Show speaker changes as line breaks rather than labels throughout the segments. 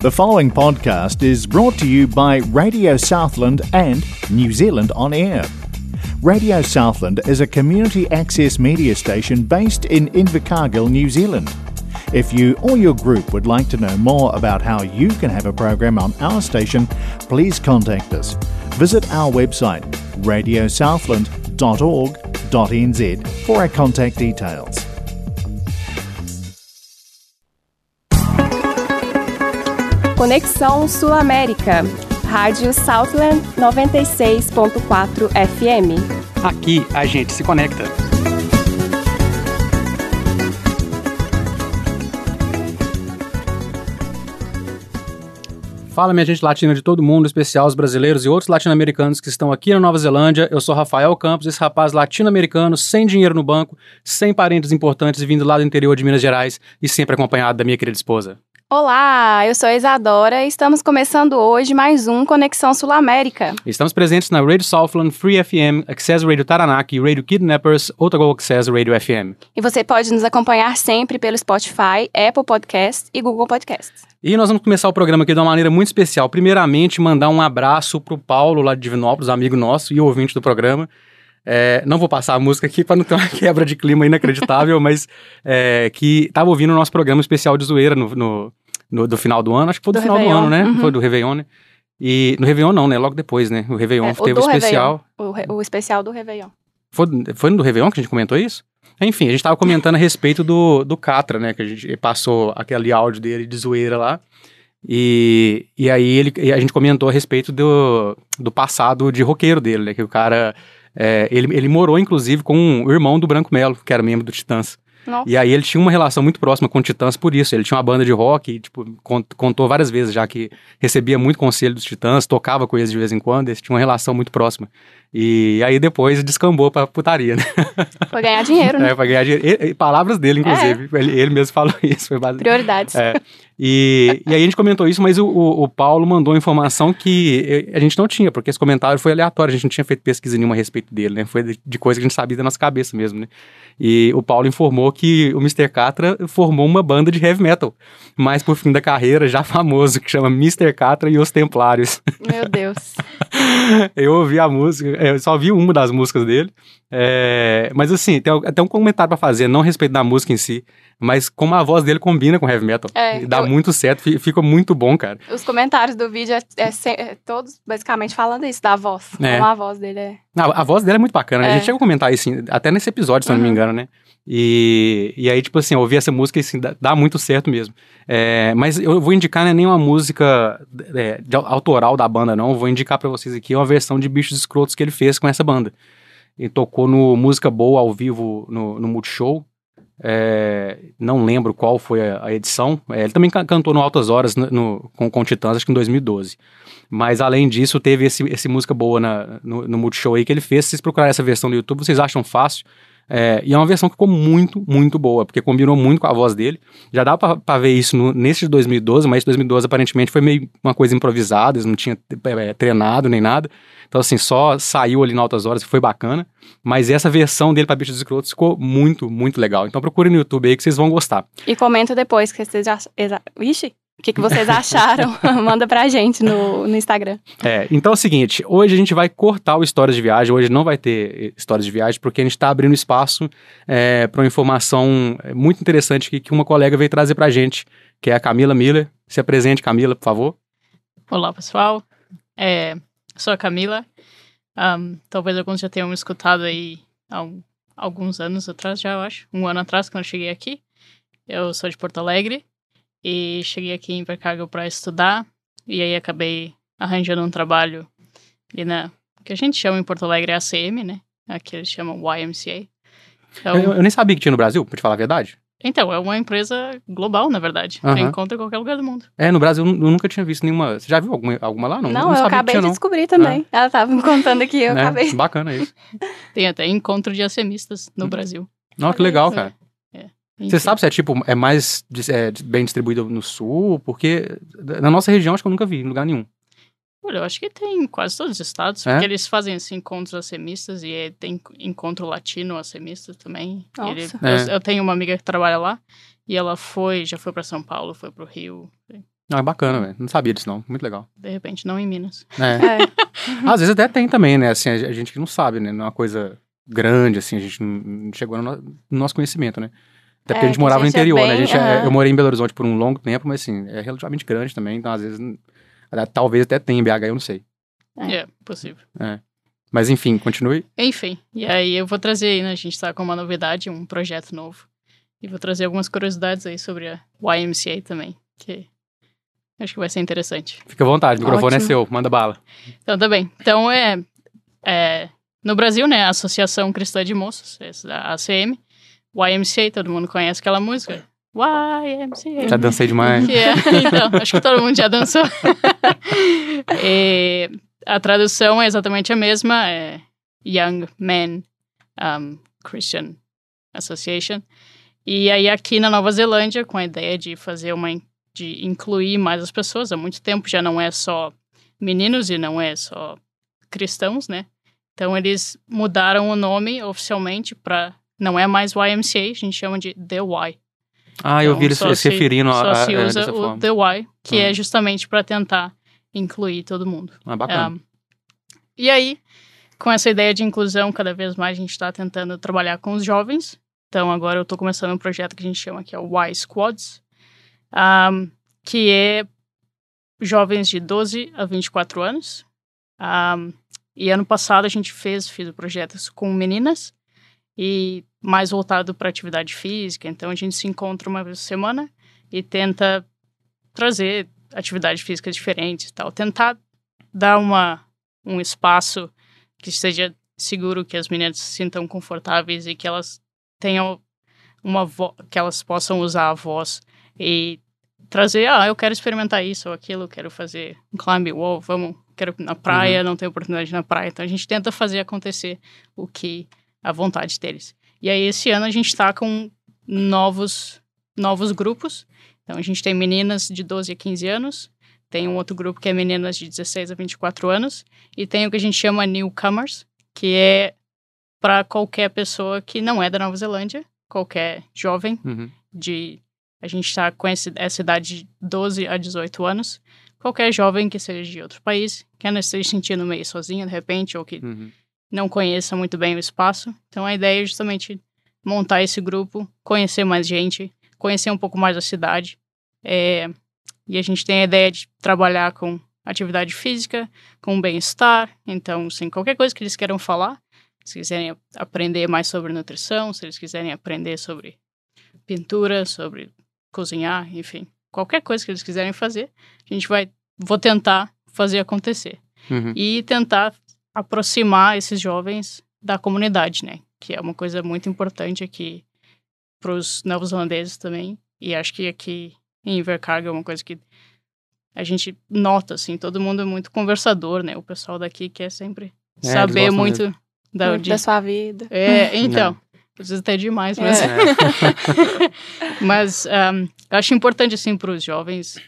The following podcast is brought to you by Radio Southland and New Zealand On Air. Radio Southland is a community access media station based in Invercargill, New Zealand. If you or your group would like to know more about how you can have a program on our station, please contact us. Visit our website radiosouthland.org.nz for our contact details.
Conexão Sul-América. Rádio Southland 96.4 FM.
Aqui a gente se conecta. Fala, minha gente latina de todo mundo, especial os brasileiros e outros latino-americanos que estão aqui na Nova Zelândia. Eu sou Rafael Campos, esse rapaz latino-americano, sem dinheiro no banco, sem parentes importantes, vindo lá do interior de Minas Gerais e sempre acompanhado da minha querida esposa.
Olá, eu sou a Isadora e estamos começando hoje mais um Conexão Sul-América.
Estamos presentes na Radio Southland, Free FM, Access Radio Taranaki, Radio Kidnappers, Otago Access Radio FM.
E você pode nos acompanhar sempre pelo Spotify, Apple Podcasts e Google Podcasts.
E nós vamos começar o programa aqui de uma maneira muito especial. Primeiramente, mandar um abraço pro Paulo, lá de Divinópolis, amigo nosso e ouvinte do programa. É, não vou passar a música aqui para não ter uma quebra de clima inacreditável, mas é, que estava ouvindo o nosso programa especial de zoeira no, no, no, do final do ano. Acho que foi do, do final Réveillon. do ano, né? Uhum. Foi do Réveillon, né? E no Réveillon não, né? Logo depois, né? O Réveillon é, teve o especial.
O, o, especial do Réveillon.
Foi, foi no do Réveillon que a gente comentou isso? Enfim, a gente estava comentando a respeito do, do Catra, né? Que a gente passou aquele áudio dele de zoeira lá. E, e aí ele, a gente comentou a respeito do, do passado de roqueiro dele, né? Que o cara. É, ele, ele morou, inclusive, com o irmão do Branco Melo, que era membro do Titãs. Nossa. E aí ele tinha uma relação muito próxima com o Titãs por isso. Ele tinha uma banda de rock e, tipo, contou várias vezes já que recebia muito conselho dos Titãs, tocava com eles de vez em quando, eles tinham uma relação muito próxima. E aí depois descambou pra putaria, né?
Pra ganhar dinheiro, né?
É, pra ganhar dinheiro. E, e, palavras dele, inclusive. É. Ele, ele, mesmo falou isso. Foi
base... Prioridades.
É. E, e aí a gente comentou isso, mas o, o, o, Paulo mandou informação que a gente não tinha, porque esse comentário foi aleatório, a gente não tinha feito pesquisa nenhuma a respeito dele, né? Foi de, de coisa que a gente sabia da nossa cabeça mesmo, né? E o Paulo informou que o Mr. Catra formou uma banda de heavy metal, mas por fim da carreira, já famoso, que chama Mr. Catra e os Templários.
Meu Deus.
eu ouvi a música, eu só vi uma das músicas dele. É, mas assim, tem até um comentário para fazer, não a respeito da música em si, mas como a voz dele combina com heavy metal. É, dá eu, muito certo, fica muito bom, cara.
Os comentários do vídeo é, é, é todos basicamente falando isso, da voz. É. Como a voz dele é.
Não, a voz dele é muito bacana. A gente chegou a comentar isso até nesse episódio, se uhum. não me engano, né? E, e aí, tipo assim, ouvir essa música assim, dá, dá muito certo mesmo. É, mas eu vou indicar não é nenhuma música é, de, autoral da banda, não. Eu vou indicar para vocês aqui uma versão de Bichos Escrotos que ele fez com essa banda. Ele tocou no Música Boa ao vivo no, no Multishow. É, não lembro qual foi a, a edição. É, ele também cantou no Altas Horas no, no, com, com Titãs, acho que em 2012. Mas além disso, teve esse, esse música boa na, no, no Multishow aí que ele fez. Se vocês procurarem essa versão no YouTube, vocês acham fácil. É, e é uma versão que ficou muito, muito boa, porque combinou muito com a voz dele. Já dá para ver isso no, nesse de 2012, mas 2012 aparentemente foi meio uma coisa improvisada, eles não tinham é, treinado nem nada. Então, assim, só saiu ali em altas horas e foi bacana. Mas essa versão dele para Bichos Escrotos ficou muito, muito legal. Então procure no YouTube aí que vocês vão gostar.
E comenta depois que vocês já. Ixi! O que, que vocês acharam? Manda pra gente no, no Instagram.
É, então é o seguinte, hoje a gente vai cortar o Histórias de Viagem, hoje não vai ter Histórias de Viagem, porque a gente está abrindo espaço é, para uma informação muito interessante que, que uma colega veio trazer pra gente, que é a Camila Miller. Se apresente, Camila, por favor.
Olá, pessoal. É, sou a Camila. Um, talvez alguns já tenham me escutado aí há um, alguns anos atrás, já eu acho. Um ano atrás, quando eu cheguei aqui. Eu sou de Porto Alegre e cheguei aqui em Invercargill para estudar e aí acabei arranjando um trabalho ali na que a gente chama em Porto Alegre ACM, né? Aqui eles chamam YMCA.
Então, eu, eu, nem sabia que tinha no Brasil, pra te falar a verdade.
Então, é uma empresa global, na verdade. Uhum. Você encontra em qualquer lugar do mundo.
É, no Brasil eu nunca tinha visto nenhuma. Você já viu alguma, alguma lá?
Não, não, não eu acabei tinha, de descobrir também. É. Ela tava me contando aqui, eu é, acabei.
Bacana isso.
Tem até encontro de ACMistas no hum. Brasil.
Não, que legal, cara. Você sabe se é tipo, é mais é, bem distribuído no sul? Porque na nossa região acho que eu nunca vi em lugar nenhum.
Olha, eu acho que tem em quase todos os estados, é? porque eles fazem assim, encontros acemistas e é, tem encontro latino acemistas também. Ele, é. eu, eu, tenho uma amiga que trabalha lá e ela foi, já foi para São Paulo, foi para o Rio.
Ah, é bacana, velho. Não sabia disso, não. Muito legal.
De repente, não em Minas.
É.
É.
Às vezes até tem também, né? Assim, a gente que não sabe, né? Não é uma coisa grande, assim, a gente não, chegou no nosso conhecimento, né? Até porque
É,
a gente
que a
morava no
gente é
interior, né? A
bem-
gente, é-
aham.
Eu morei em Belo Horizonte por um longo tempo, mas assim, é relativamente grande também, então às vezes. Talvez até tenha em BH, eu não sei.
É.
É, possível.
Mas enfim, continue.
Enfim, e aí eu vou trazer aí, né? A gente tá com uma novidade, um projeto novo. E vou trazer algumas curiosidades aí sobre a YMCA também, que acho que vai ser interessante.
Fica à vontade, o microfone é
Ótimo.
seu, manda bala.
Então, tá bem. Então, é, é... No Brasil, né, a Associação Cristã de Moços, essa da ACM, YMCA, todo mundo conhece aquela música. YMCA.
Já dancei demais.
Que é, então, acho que todo mundo já dançou. E a tradução é exatamente a mesma, é Young Men um, Christian Association. E aí aqui na Nova Zelândia, com a ideia de fazer uma, de incluir mais as pessoas, há muito tempo já não é só meninos e não é só cristãos, né? Então eles mudaram o nome oficialmente para não é mais YMCA, a gente chama de The Y.
Ah, eu
Então,
vi eles se
se-
referindo a,
Só
a,
se
a-
usa o
forma.
The Y, que
Ah.
é justamente para tentar incluir todo mundo.
Ah, bacana.
Um, e aí, com essa ideia de inclusão, cada vez mais a gente está tentando trabalhar com os jovens. Então, agora eu estou começando um projeto que a gente chama que é o Y Squads, um, que é jovens de 12 a 24 anos. Um, e ano passado a gente fez, fiz projetos com meninas e mais voltado para atividade física. Então, a gente se encontra uma vez por semana e tenta trazer atividades físicas diferentes e tal. Tentar dar uma, um espaço que seja seguro, que as meninas se sintam confortáveis e que elas tenham uma vo que elas possam usar a voz e trazer, ah, eu quero experimentar isso ou aquilo, quero fazer um climb wall, vamos, quero na praia, não tenho oportunidade na praia. Então a gente tenta fazer acontecer o que a vontade deles. E aí esse ano a gente está com novos novos grupos. Então a gente tem meninas de 12 a 15 anos, tem um outro grupo que é meninas de 16 a 24 anos e tem o que a gente chama newcomers, que é para qualquer pessoa que não é da Nova Zelândia, qualquer jovem
Uhum.
de a gente está com esse, essa idade de 12 a 18 anos, qualquer jovem que seja de outro país, que não esteja se sentindo meio sozinho de repente ou que
Uhum.
Não conheça muito bem o espaço. Então a ideia é justamente montar esse grupo, conhecer mais gente, conhecer um pouco mais a cidade. É, e a gente tem a ideia de trabalhar com atividade física, com bem-estar. Então, assim, qualquer coisa que eles queiram falar, se quiserem aprender mais sobre nutrição, se eles quiserem aprender sobre pintura, sobre cozinhar, enfim, qualquer coisa que eles quiserem fazer, a gente vai, vou tentar fazer acontecer
Uhum.
e tentar aproximar esses jovens da comunidade, né? Que é uma coisa muito importante aqui para os neozelandeses também. E acho que aqui em Invercargill é uma coisa que a gente nota, assim, todo mundo é muito conversador, né? O pessoal daqui quer sempre
É,
saber muito da,
Muito
de-
da sua vida.
É, então. Às vezes até demais, mas...
É.
Mas um, eu acho importante, assim, para os jovens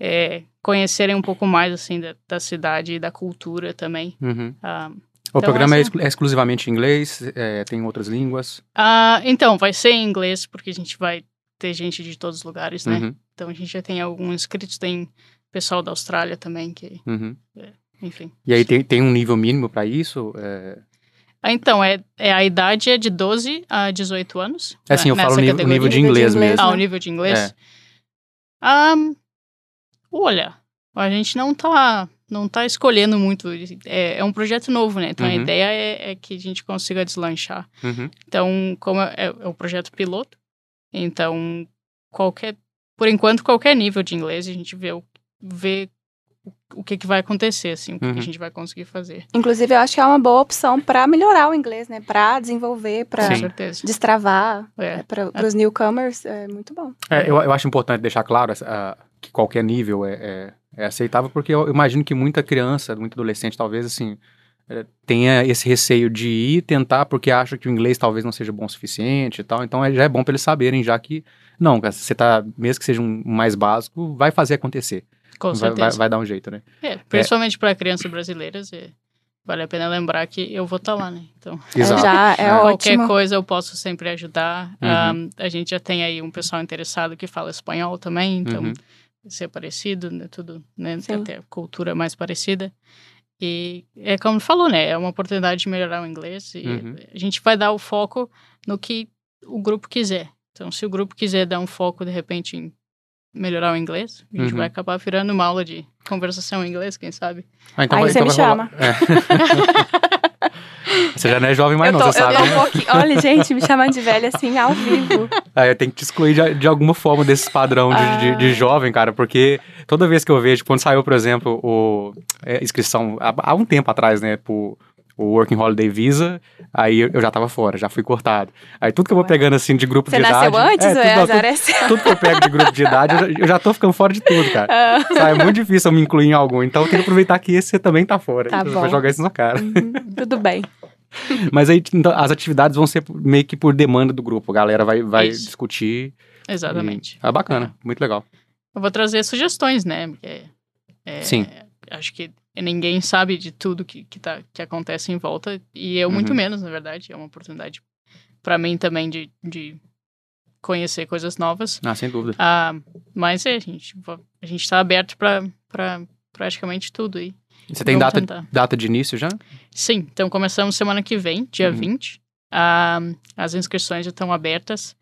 é, conhecerem um pouco mais, assim, da, da cidade e da cultura também.
Uhum.
Um,
O
Então,
programa é,
essa-
exclu- é exclusivamente em inglês, é, tem outras línguas.
ah, então, vai ser em inglês, porque a gente vai ter gente de todos os lugares, né?
Uhum.
Então, a gente já tem alguns inscritos, tem pessoal da Austrália também, que,
Uhum.
enfim.
E aí tem, tem um nível mínimo para isso? É,
Ah, então, é, é, a idade é de 12 a 18 anos.
é assim, eu
né,
falo o nível, o de inglês mesmo.
Ah, o
né?
nível de inglês? Ahn, olha, a gente não tá, não tá escolhendo muito. É, é um projeto novo, né? Então a
Uhum.
ideia é, é que a gente consiga deslanchar.
Uhum.
Então, como é, é um projeto piloto, então qualquer, por enquanto, qualquer nível de inglês, a gente vê o, vê o, o que, que vai acontecer, assim, o que, que
Uhum.
a gente vai conseguir fazer.
Inclusive, eu acho que é uma boa opção para melhorar o inglês, né? Para desenvolver, para destravar.
É.
Para os newcomers, é muito bom.
É, eu, eu acho importante deixar claro essa- a- que qualquer nível é, é- é aceitável, porque eu imagino que muita criança, muito adolescente, talvez, assim, é, tenha esse receio de ir tentar porque acha que o inglês talvez não seja bom o suficiente e tal. Então é- já é bom para eles saberem, já que, não, você tá, mesmo que seja um mais básico, vai fazer acontecer.
Com
Vai,
certeza.
vai, vai dar um jeito, né?
É, principalmente para crianças brasileiras, é, vale a pena lembrar que eu vou estar lá, né? Então,
Exato.
Já é,
É.
qualquer
ótimo.
coisa eu posso sempre ajudar.
Uhum.
Um, a gente já tem aí um pessoal interessado que fala espanhol também, então
Uhum.
Ser parecido, né? Tudo, né?
Sim.
Até a cultura mais parecida. E é como falou, né? É uma oportunidade de melhorar o inglês. E
Uhum.
a gente vai dar o foco no que o grupo quiser. Então, se o grupo quiser dar um foco, de repente, em melhorar o inglês, a gente
Uhum.
vai acabar virando uma aula de conversação em inglês, quem sabe?
Ah, então
Aí
vai,
você
então
me
rolar- É. você já não é jovem mais,
eu
não,
tô,
você sabe.
tô
né?
um pouquinho. Olha, gente, me chamando de velha assim, ao vivo.
Aí eu tenho que te excluir de, de alguma forma desse padrão de, de- de
Ah.
jovem, cara, porque toda vez que eu vejo, quando saiu, por exemplo, o é, inscrição, há, há um tempo atrás, né, pro o Working Holiday Visa, aí eu já tava fora, já fui cortado. Aí tudo que eu vou
Ué.
pegando, assim, de grupo
Você
de idade...
nasceu antes
é,
ou
tudo,
é azar
tudo,
é
tudo que eu pego de grupo de idade, eu já, eu já tô ficando fora de tudo, cara.
Ah,
Sabe, é muito difícil eu me incluir em algum, então eu tenho que aproveitar que esse você também tá fora.
Tá
Eu
bom.
Vou jogar isso na cara.
uhum, Tudo bem.
Mas aí, então, as atividades vão ser meio que por demanda do grupo. A galera vai, vai
Isso.
discutir.
Exatamente.
Ah, bacana. Muito legal.
Eu vou trazer sugestões, né? Porque, é,
Sim.
Acho que ninguém sabe de tudo que, que, tá, que acontece em volta. E eu, muito
Uhum.
menos, na verdade. É uma oportunidade para mim também de, de conhecer coisas novas.
Ah, sem dúvida.
Ah, mas é, a gente, a gente tá aberto para praticamente tudo aí.
Você tem
Vamos
data,
tentar.
data de início já?
Sim, então começamos semana que vem, dia
Uhum.
20. Ah, as inscrições já estão abertas.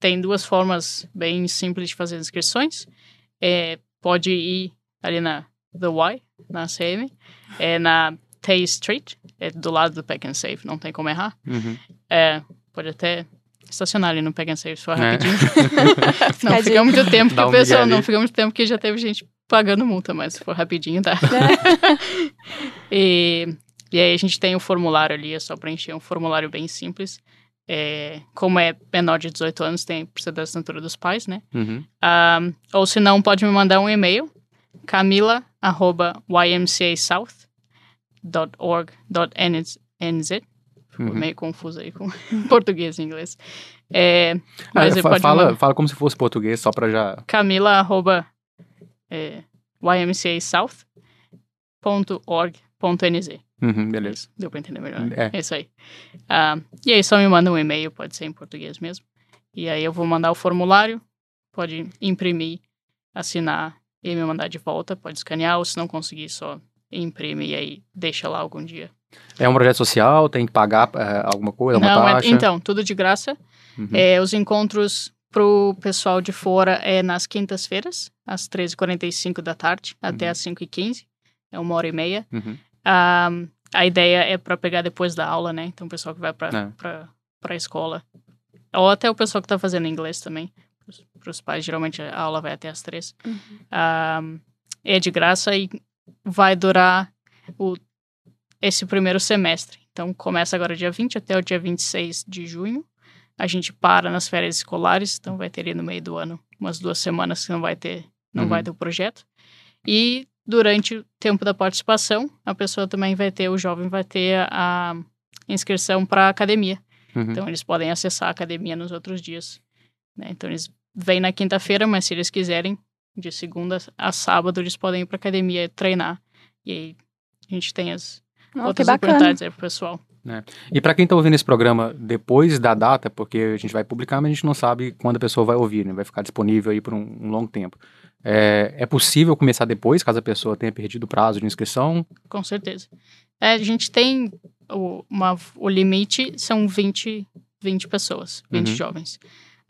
Tem duas formas bem simples de fazer inscrições. É, pode ir ali na The Y, na CM. É na Tay Street, é do lado do Pack and Save, não tem como errar.
Uhum.
É, pode até estacionar ali no Pack and Save, for
É.
rapidinho.
A
não fica muito tempo que o pessoal, não fica muito tempo que já teve gente pagando multa, mas se for rapidinho, tá. E, e aí a gente tem o formulário ali, é só preencher um formulário bem simples. É, como é menor de 18 anos, tem precisa da assinatura dos pais, né?
Uhum.
Ah, ou se não, pode me mandar um e-mail, camila.ymcasouth.org.nz Ficou
Uhum.
meio confuso aí com português e inglês. É,
Ah,
mas você
fa-
pode
fala, fala como se fosse português, só pra já.
camila arroba, é, ymcasouth.org.nz
Uhum, beleza.
Deu pra entender melhor. né?
É.
É isso aí. Ah, e aí só me manda um e-mail, pode ser em português mesmo. E aí eu vou mandar o formulário, pode imprimir, assinar e me mandar de volta, pode escanear, ou se não conseguir, só imprime e aí deixa lá algum dia.
É um projeto social, tem que pagar é, alguma coisa, uma
não, é-
taxa?
então, tudo de graça.
Uhum.
É, os encontros pro pessoal de fora é nas quintas-feiras, às 13h45 da tarde, até
Uhum.
às 5h15. É uma hora e meia.
Uhum.
Ah, a ideia é para pegar depois da aula, né? Então, o pessoal que vai para
É.
pra escola. Ou até o pessoal que tá fazendo inglês também. Para os pais, geralmente a aula vai até às três.
Uhum.
Ah, é de graça e vai durar o, esse primeiro semestre. Então, começa agora dia 20 até o dia 26 de junho. A gente para nas férias escolares, então vai ter ali no meio do ano umas duas semanas que não vai ter, não
Uhum.
vai ter o projeto. E durante o tempo da participação, a pessoa também vai ter, o jovem vai ter a, a inscrição para academia.
Uhum.
Então eles podem acessar a academia nos outros dias. né? Então eles vêm na quinta-feira, mas se eles quiserem, de segunda a sábado, eles podem ir para academia treinar. E aí a gente tem as
Oh,
outras oportunidades aí pro pessoal.
E pra quem tá ouvindo esse programa depois da data, porque a gente vai publicar, mas a gente não sabe quando a pessoa vai ouvir, né? Vai ficar disponível aí por um, um longo tempo. É, é possível começar depois, caso a pessoa tenha perdido o prazo de inscrição?
Com certeza. É, a gente tem o, uma, o limite são 20, 20 pessoas, 20
Uhum.
jovens.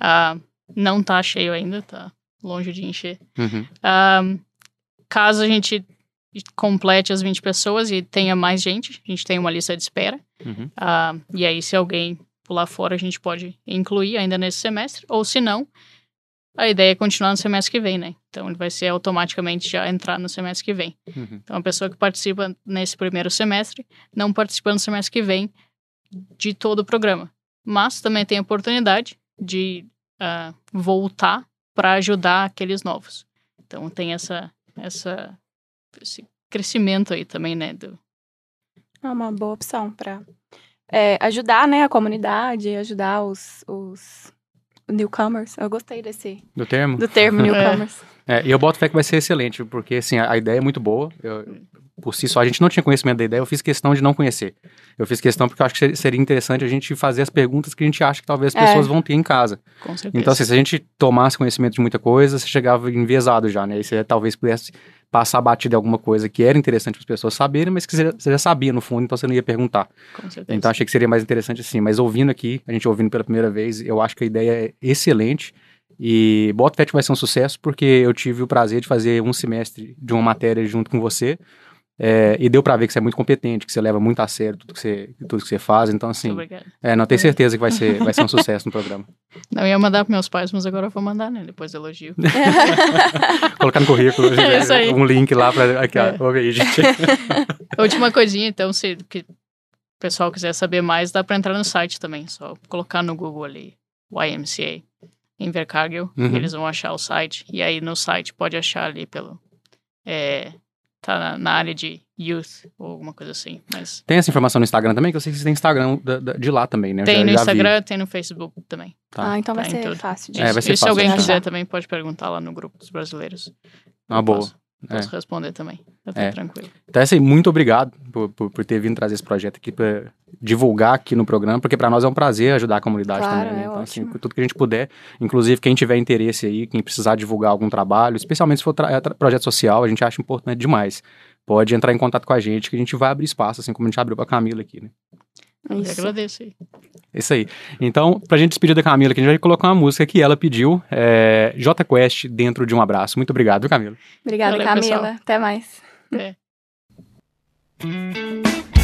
Ah, não tá cheio ainda, tá longe de encher.
Uhum.
Ah, caso a gente complete as 20 pessoas e tenha mais gente, a gente tem uma lista de espera.
Uhum.
Ah, e aí, se alguém pular fora, a gente pode incluir ainda nesse semestre. Ou se não, a ideia é continuar no semestre que vem, né? Então, ele vai ser automaticamente já entrar no semestre que vem.
Uhum.
Então, a pessoa que participa nesse primeiro semestre não participa no semestre que vem de todo o programa. Mas também tem a oportunidade de ah, voltar para ajudar aqueles novos. Então, tem essa, essa, esse crescimento aí também, né? Do,
É uma boa opção para ajudar, né, a comunidade, ajudar os, os newcomers. Eu gostei desse
Do termo?
do termo
É.
newcomers.
É, e eu boto fé que vai ser excelente, porque assim, a, a ideia é muito boa. Eu, por si só, a gente não tinha conhecimento da ideia, eu fiz questão de não conhecer. Eu fiz questão porque eu acho que seria interessante a gente fazer as perguntas que a gente acha que talvez as
É.
pessoas vão ter em casa.
Com certeza.
Então, assim, se a gente tomasse conhecimento de muita coisa, você chegava enviesado já, né? E você talvez pudesse passar batida em alguma coisa que era interessante para as pessoas saberem, mas que você já, você já sabia no fundo, então você não ia perguntar.
Com certeza.
Então achei que seria mais interessante assim. Mas ouvindo aqui, a gente ouvindo pela primeira vez, eu acho que a ideia é excelente. E Boto Fé que vai ser um sucesso, porque eu tive o prazer de fazer um semestre de uma matéria junto com você. é, e deu pra ver que você é muito competente, que você leva muito a sério tudo que você, tudo que você faz. Então, assim, é, não tenho certeza que vai ser, vai ser um sucesso no programa.
Não ia mandar para meus pais, mas agora eu vou mandar, né? Depois do elogio.
Colocar no currículo
É
um link lá pra. Aqui,
É.
ó, ouve aí, gente.
Última coisinha, então, se que o pessoal quiser saber mais, dá para entrar no site também. Só colocar no Google ali, YMCA, Invercargill,
Uhum.
eles vão achar o site. E aí no site pode achar ali pelo. É, tá na, na área de youth ou alguma coisa assim. Mas
Tem essa informação no Instagram também, que eu sei que você tem Instagram da- da- de lá também, né? Eu
tem
já-
no
já vi.
Instagram, tem no Facebook também.
Tá.
Ah, então vai
Tá em
ser
tudo.
fácil de
É, vai ser
e se
fácil
alguém
de
quiser também, pode perguntar lá no grupo dos brasileiros.
Uma boa.
Posso, posso responder também. Tá tudo
É.
tranquilo.
Então, assim, muito obrigado por, por, por ter vindo trazer esse projeto aqui para divulgar aqui no programa, porque para nós é um prazer ajudar a comunidade
Claro,
também. né?
é
Então, assim, tudo que a gente puder, inclusive quem tiver interesse aí, quem precisar divulgar algum trabalho, especialmente se for tra- projeto social, a gente acha importante demais. Pode entrar em contato com a gente, que a gente vai abrir espaço, assim como a gente abriu para Camila aqui, né?
Eu
Isso.
agradeço aí.
É Isso aí. Então, pra gente despedir da Camila, que a gente vai colocar uma música que ela pediu, é J Quest, Dentro de um Abraço. Muito obrigado, viu, Camila?
Obrigada,
Valeu,
Camila.
pessoal.
Até mais.
É.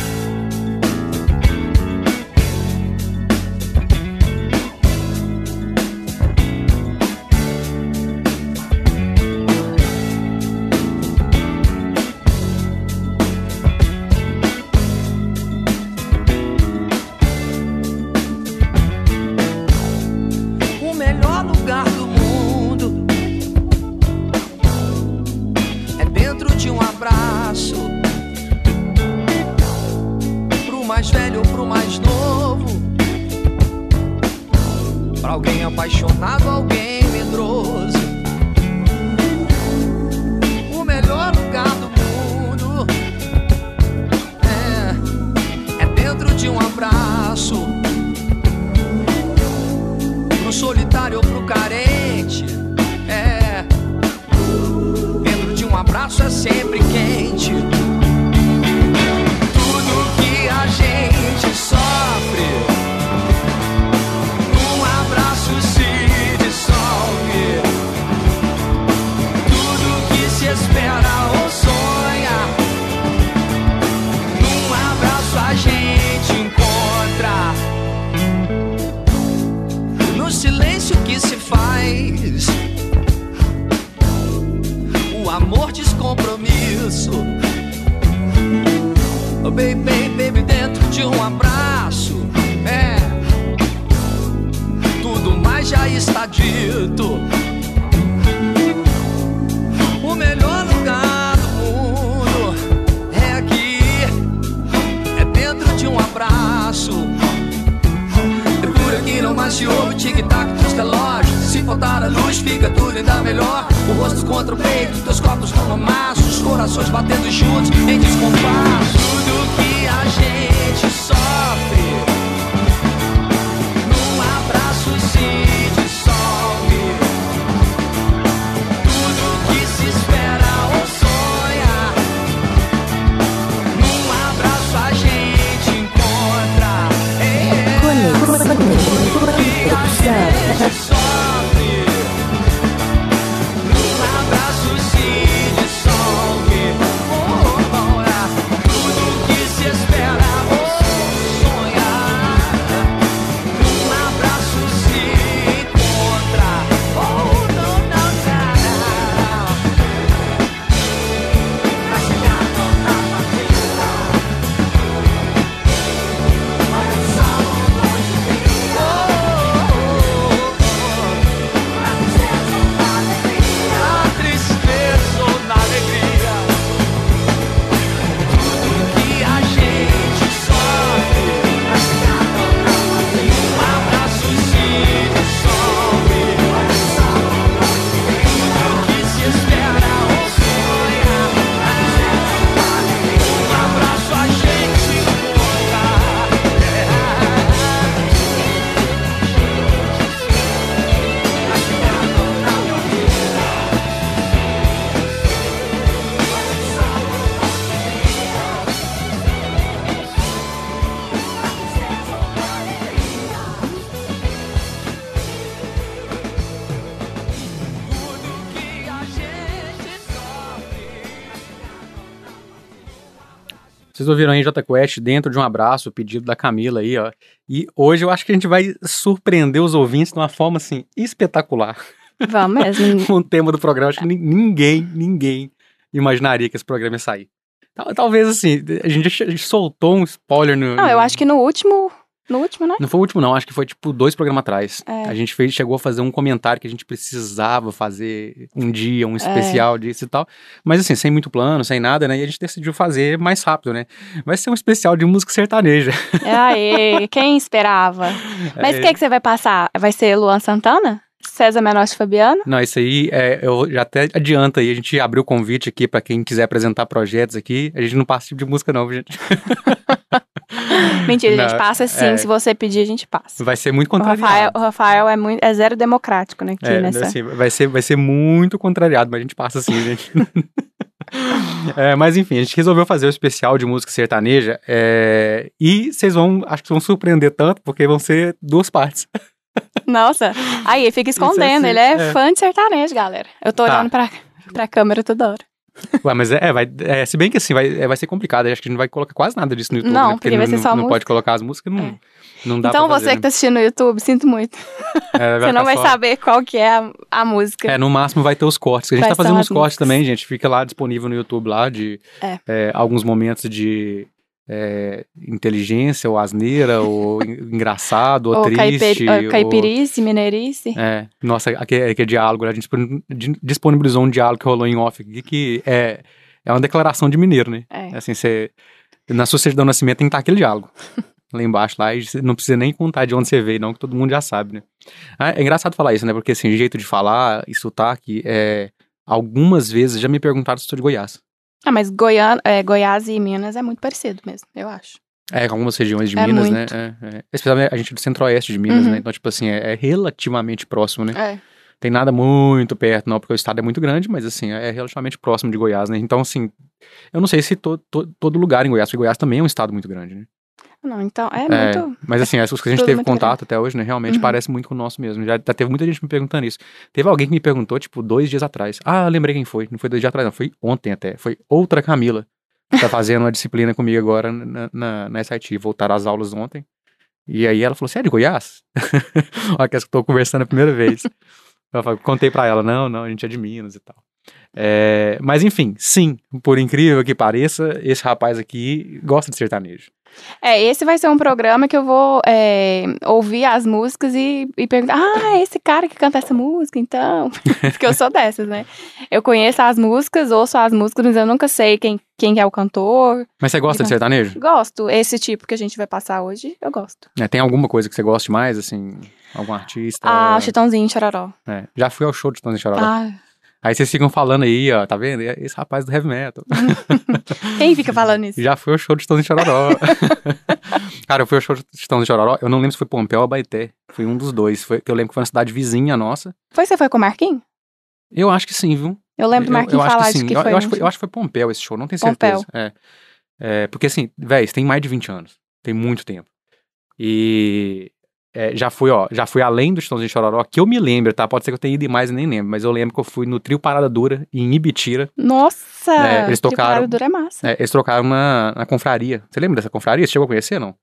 alguém apaixonado, alguém medroso. O melhor lugar do mundo é, é dentro de um abraço pro solitário ou pro carente. É, dentro de um abraço é sempre quente. Baby, baby, dentro de um abraço. É. Tudo mais já está dito. O melhor lugar do mundo é aqui. É dentro de um abraço. É por aqui não mais se ouve tic-tac dos relógios. Se faltar a luz, fica tudo ainda melhor. O rosto contra o peito, teus corpos no amasso. Os corações batendo juntos em descompasso. A gente sofre,
Vocês ouviram aí J Quest dentro de um abraço, o pedido da Camila aí, ó. E hoje eu acho que a gente vai surpreender os ouvintes de uma forma assim espetacular.
Vamos mesmo.
Com o tema do programa, acho que nin- ninguém, ninguém imaginaria que esse programa ia sair. Tal- Talvez assim, a gente, soltou um spoiler no.
Não, eu acho que no último. No último, né?
Não foi o último, não. Acho que foi tipo dois programas atrás.
É.
A gente fez, chegou a fazer um comentário que a gente precisava fazer um dia,
É.
um especial disso e tal. Mas assim, sem muito plano, sem nada, né? E a gente decidiu fazer mais rápido, né? Vai ser um especial de música sertaneja.
Aê, quem esperava? Mas o
É.
que, que você vai passar? Vai ser Luan Santana? César Menotti Fabiano?
Não, isso aí, é, eu já até adianta aí. A gente abriu o convite aqui pra quem quiser apresentar projetos aqui. A gente não tipo de música, não, gente.
Mentira, a gente
Não,
passa sim.
é.
Se você pedir, a gente passa.
Vai ser muito
O Rafael,
contrariado.
o Rafael é, muito, é zero democrático, né? Aqui
É,
nessa.
assim, vai, ser, vai ser muito contrariado, mas a gente passa assim, gente. É, mas enfim, a gente resolveu fazer o especial de música sertaneja é, e vocês vão, acho que vão surpreender tanto, porque vão ser duas partes.
Nossa, aí fica escondendo.
assim,
ele é,
é.
fã de sertanejo, galera. Eu tô
Tá.
olhando pra, pra câmera toda hora.
Ué, mas é, vai, é, se bem que assim, vai, é, vai ser complicado, acho que a gente não vai colocar quase nada disso no YouTube,
Não,
né?
porque vai ser
não,
só
não
música.
pode colocar as músicas, não,
É.
não dá
então você
fazer,
que tá assistindo no YouTube, sinto muito.
né? É,
Você não vai
só-
saber qual que é a, a música.
É, no máximo vai ter os cortes. A gente
Quais
tá fazendo uns cortes
músicas?
também, gente. Fica lá disponível no YouTube lá de
É.
é, alguns momentos de é, inteligência, ou asneira, ou en- engraçado, ou,
ou
triste.
caipir, ou caipirice, mineirice.
É, nossa, aquele, aquele diálogo, né, a gente dispon- di- disponibilizou um diálogo que rolou em off aqui, que é, é uma declaração de mineiro, né?
É.
Assim, você, na sua certidão de nascimento tem que estar aquele diálogo. Lá embaixo, lá, e você não precisa nem contar de onde você veio, não, que todo mundo já sabe, né? Ah, É engraçado falar isso, né? Porque, assim, jeito de falar e sotaque, é, algumas vezes já me perguntaram se eu sou de Goiás.
Ah, mas Goiânia, é, Goiás e Minas é muito parecido mesmo, eu acho.
É, com algumas regiões de
É
Minas, né?
muito.
É, é. Especialmente a gente é do centro-oeste de Minas,
Uhum.
né? Então, tipo assim, é, é relativamente próximo, né?
É.
Tem nada muito perto, não, porque o estado é muito grande, mas assim, é relativamente próximo de Goiás, né? Então, assim, eu não sei se to, to- todo lugar em Goiás, porque Goiás também é um estado muito grande, né?
Não, então é,
É,
muito.
mas assim, essas coisas que a gente teve contato até hoje, né? Realmente
Uhum.
parece muito com o nosso mesmo. Já, já teve muita gente me perguntando isso. Teve alguém que me perguntou, tipo, dois dias atrás. Ah, lembrei quem foi. Não foi dois dias atrás, não. Foi ontem até. Foi outra Camila. Que tá fazendo uma disciplina comigo agora na, na, na SIT. Voltaram às aulas ontem. E aí ela falou, você é de Goiás? Olha que eu tô conversando a primeira vez. Eu falei, contei pra ela, não, não, a gente é de Minas e tal. É, mas enfim, sim, por incrível que pareça, esse rapaz aqui gosta de sertanejo.
É, esse vai ser um programa que eu vou é, ouvir as músicas e, e perguntar: ah, é esse cara que canta essa música, então. Porque eu sou dessas, né? Eu conheço as músicas, ouço as músicas, mas eu nunca sei quem, quem é o cantor.
Mas você gosta de
Então.
sertanejo?
Gosto. Esse tipo que a gente vai passar hoje, eu gosto.
É, tem alguma coisa que você goste mais, assim? Algum artista?
Ah, Chitãozinho Chororó.
É, já fui ao show de Tony Chororó.
Ah,
Aí vocês ficam falando aí, ó, tá vendo? Esse rapaz do heavy metal.
quem fica falando isso?
já fui ao show de Tony Chororó. Cara, eu fui ao show de Tony Chororó, eu não lembro se foi Pompeu ou Abaeté. Foi um dos dois. Foi, que eu lembro que foi uma cidade vizinha nossa.
Foi você foi com o Marquinhos?
Eu acho que sim, viu?
Eu lembro do
Eu-
Marquinhos
eu, acho
falar
que
de
sim.
que
eu,
foi.
eu acho, que foi- eu acho que foi Pompeu esse show, não tenho
Pompeu.
certeza. É. É, porque assim, velho, isso tem mais de 20 anos. Tem muito tempo. E é, já fui, ó, já fui além do Chitãozinho Chororó, que eu me lembro, tá? Pode ser que eu tenha ido mais e nem lembro, mas eu lembro que eu fui no Trio Parada Dura, em Ibitira.
Nossa!
É, eles tocaram-
parada dura é massa.
É, eles trocaram na, na confraria. Você lembra dessa confraria? Você chegou a conhecer, não?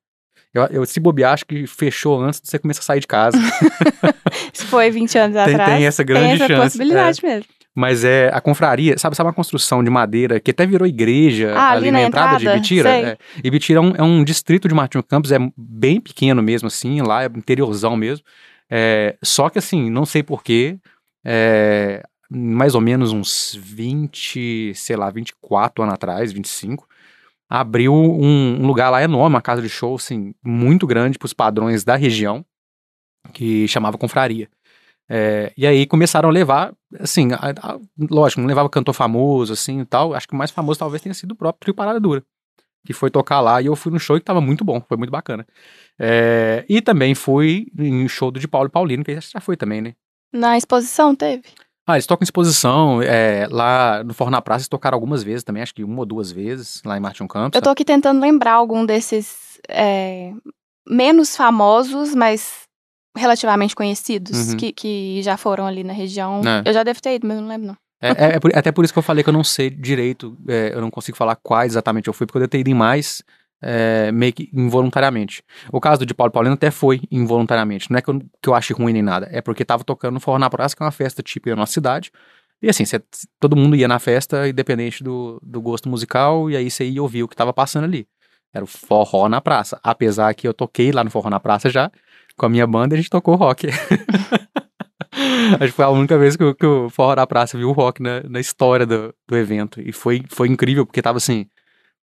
Eu, eu se bobear, acho que fechou antes de você começar a sair de casa.
Se foi 20 anos
Tem-
atrás.
tem essa grande
Tem essa
chance,
possibilidade mesmo.
Mas é a confraria, sabe, sabe uma construção de madeira que até virou igreja
Ah,
ali,
ali
na,
na
entrada, de
entrada?
Ibitira? É, Ibitira é um, é um distrito de Martinho Campos, é bem pequeno mesmo, assim, lá é interiorzão mesmo. É, só que assim, não sei porquê, é, mais ou menos uns 20, sei lá, 24 anos atrás, 25, abriu um, um lugar lá enorme, uma casa de show, assim, muito grande para os padrões da região, que chamava Confraria. É, e aí começaram a levar, assim, a- a- lógico, não levava cantor famoso, assim, e tal, acho que o mais famoso talvez tenha sido o próprio Trio Parada Dura, que foi tocar lá, e eu fui no show e tava muito bom, foi muito bacana. É, e também fui em um show do de Paulo e Paulino, que já foi também, né?
Na exposição teve.
Ah, eles tocam em exposição, é, lá no Forno na Praça eles tocaram algumas vezes também, acho que uma ou duas vezes, lá em Martin Campos.
Eu tô aqui tentando lembrar algum desses é, menos famosos, mas relativamente conhecidos,
Uhum.
que, que já foram ali na região.
É.
Eu já devo ter ido, mas eu não lembro não.
É, é- é por- até por isso que eu falei que eu não sei direito, é, eu não consigo falar quais exatamente eu fui, porque eu devo ter ido em mais é, meio que involuntariamente. O caso do de Paulo Paulino até foi involuntariamente. Não é que eu, que eu ache ruim nem nada, é porque tava tocando no Forró na Praça, que é uma festa típica da nossa cidade. E assim, cê- todo mundo ia na festa, independente do, do gosto musical, e aí você ia ouvir o que tava passando ali. Era o Forró na Praça. Apesar que eu toquei lá no Forró na Praça já, com a minha banda, e a gente tocou rock. Acho que foi a única vez que, o- que o Forró na Praça viu o rock na, na história do, do evento. E foi, foi incrível, porque tava assim,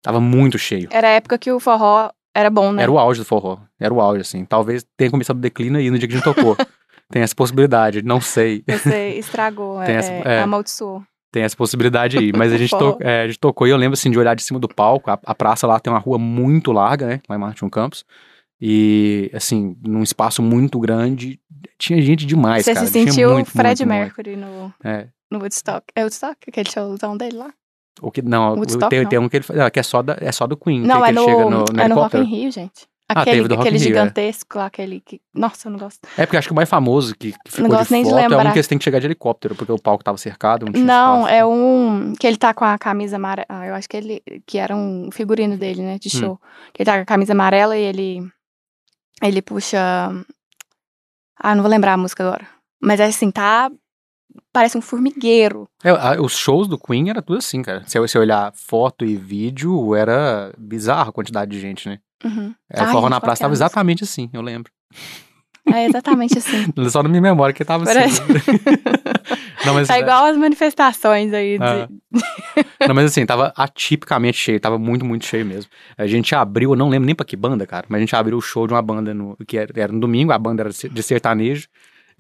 tava muito cheio.
Era a época que o forró era bom, né?
Era o auge do forró. Era o auge, assim. Talvez tenha começado o declínio aí no dia que a gente tocou. Tem essa possibilidade, não sei.
Você estragou,
Tem
é,
essa- é.
amaldiçoou.
Tem essa possibilidade aí. Mas a gente, to- é, a gente tocou e eu lembro, assim, de olhar de cima do palco. A, a praça lá tem uma rua muito larga, né? Lá em Martin Campos. E, assim, num espaço muito grande, tinha gente demais,
Você
cara.
se
Tinha
sentiu
muito,
Fred
muito, muito.
Mercury no,
É.
no Woodstock. É Woodstock? Aquele showzão dele lá?
O que, não,
Woodstock,
tem,
não.
tem um que ele faz- ah, que é só, da, é só do Queen,
não,
que,
é
que
no,
chega no, no
é no Rock in Rio, gente.
Ah,
Aquele,
Rock
aquele
Rio, é.
gigantesco lá, aquele que... Nossa, eu não gosto.
É porque acho que o mais famoso que, que ficou
gosto
de
nem de
foto é um
lembrar.
que eles têm que chegar de helicóptero, porque o palco tava cercado, não
Não, é um que ele tá com a camisa amarela. Ah, eu acho que ele que era um figurino dele, né,
Hum.
de show. Que ele tá com a camisa amarela e ele ele puxa Ah, não vou lembrar a música agora. Mas é assim, tá parece um formigueiro.
É, a- os shows do Queen era tudo assim, cara. Se você olhar foto e vídeo, era bizarro a quantidade de gente, né?
Uhum.
É, o
Ai,
Forró na Praça
é
tava exatamente assim, eu lembro.
É exatamente assim.
Só na minha memória que tava assim. não, mas,
tá igual as manifestações aí de-
Ah. não, mas assim, tava atipicamente cheio, tava muito, muito cheio mesmo. A gente abriu, eu não lembro nem pra que banda, cara, mas a gente abriu o show de uma banda no, que era, era no domingo, a banda era de sertanejo.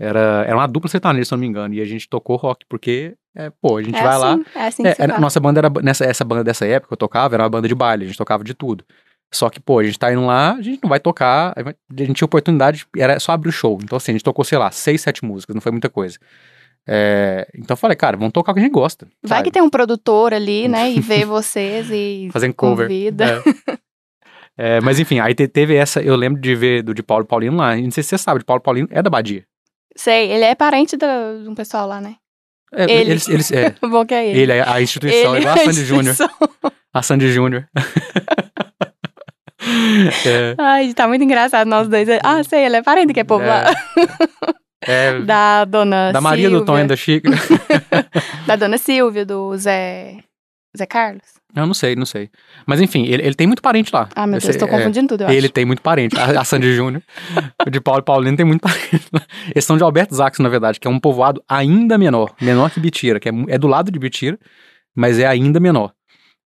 Era, era uma dupla sertaneja, se eu não me engano. E a gente tocou rock, porque, é, pô, a gente
é
vai
assim,
lá.
É assim que
É,
se
era- nossa banda era nessa essa banda dessa época eu tocava era uma banda de baile, a gente tocava de tudo. Só que, pô, a gente tá indo lá, a gente não vai tocar, a gente tinha oportunidade, era só abrir o show. Então, assim, a gente tocou, sei lá, seis, sete músicas, não foi muita coisa. É, então eu falei, cara, vamos tocar o que a gente gosta.
Vai
sabe?
que tem um produtor ali, né, e vê vocês e
Fazendo cover.
convida.
É. É, mas enfim, aí te- teve essa, eu lembro de ver do de Paulo Paulino lá, não sei se você sabe, de Paulo Paulino é da Badia.
Sei, ele é parente do- de um pessoal lá, né?
É,
Ele.
Eles, eles, é,
O bom que é ele.
ele, é a instituição,
Ele
igual a
é
Sandy Júnior. A Sandy Júnior. é,
Ai, tá muito engraçado nós dois. Ah, sei, ele é parente que é povo lá.
É,
Da dona
da Maria
Silvia,
do Tonho da Chica.
Da dona Silvia, do Zé... Zé Carlos?
Eu não sei, não sei. Mas enfim, ele, ele tem muito parente lá.
Ah, meu
Esse-
Deus, tô
é,
confundindo tudo, eu
Ele
acho.
tem muito parente. A, a Sandy Júnior. O de Paulo Paulino tem muito parente lá. Eles são de Alberto Zaxo, na verdade, que é um povoado ainda menor. Menor que Bitira, que é, é do lado de Bitira, mas é ainda menor.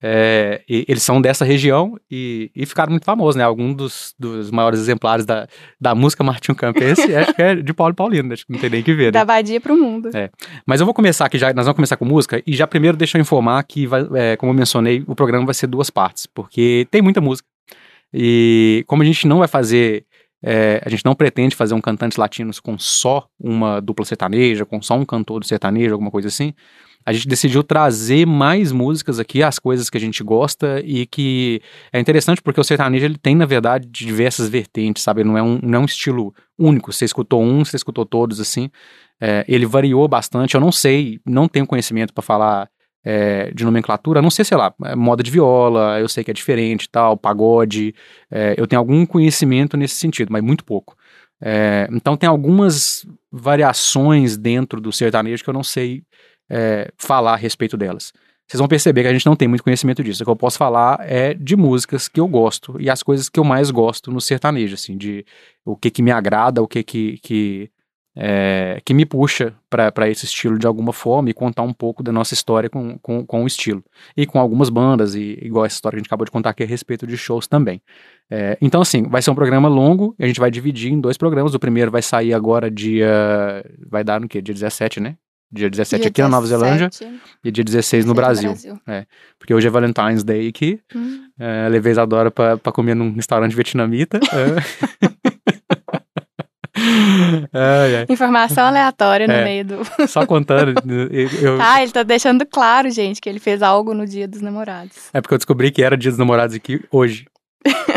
É, e eles são dessa região e, e ficaram muito famosos, né? Alguns dos, dos maiores exemplares da, da música Martinho Campense acho que é de Paulo Paulino, acho que não tem nem que ver, né?
Da vadia pro mundo.
É. Mas eu vou começar aqui já, nós vamos começar com música, e já primeiro deixa eu informar que, vai, é, como eu mencionei, o programa vai ser duas partes, porque tem muita música. E como a gente não vai fazer, é, a gente não pretende fazer um Cantantes Latinos com só uma dupla sertaneja, com só um cantor do sertanejo, alguma coisa assim, a gente decidiu trazer mais músicas aqui, as coisas que a gente gosta e que é interessante porque o sertanejo ele tem, na verdade, diversas vertentes, sabe? Não é um, não é um estilo único. Você escutou um, você escutou todos, assim. É, ele variou bastante. Eu não sei, não tenho conhecimento para falar é, de nomenclatura. Não sei, sei lá, é, moda de viola, eu sei que é diferente e tal, pagode. é, eu tenho algum conhecimento nesse sentido, mas muito pouco. É, então tem algumas variações dentro do sertanejo que eu não sei é, falar a respeito delas. Vocês vão perceber que a gente não tem muito conhecimento disso. O que eu posso falar é de músicas que eu gosto e as coisas que eu mais gosto no sertanejo, assim, de o que que me agrada, o que que, que, é, que me puxa para esse estilo de alguma forma e contar um pouco da nossa história com, com, com o estilo. E com algumas bandas, e igual essa história que a gente acabou de contar aqui a respeito de shows também. É, então, assim, vai ser um programa longo, a gente vai dividir em dois programas. O primeiro vai sair agora dia. Vai dar no quê? Dia 17, né? Dia 17
Dia
aqui na Nova Zelândia
17,
e dia 16 no
16
Brasil. Porque hoje é Valentine's Day aqui.
Hum.
É, levei a Isadora pra, pra comer num restaurante vietnamita. É.
Informação aleatória no
É.
meio do.
Só contando. eu-
Ah, ele tá deixando claro, gente, que ele fez algo no dia dos namorados.
é porque eu descobri que era dia dos namorados aqui hoje.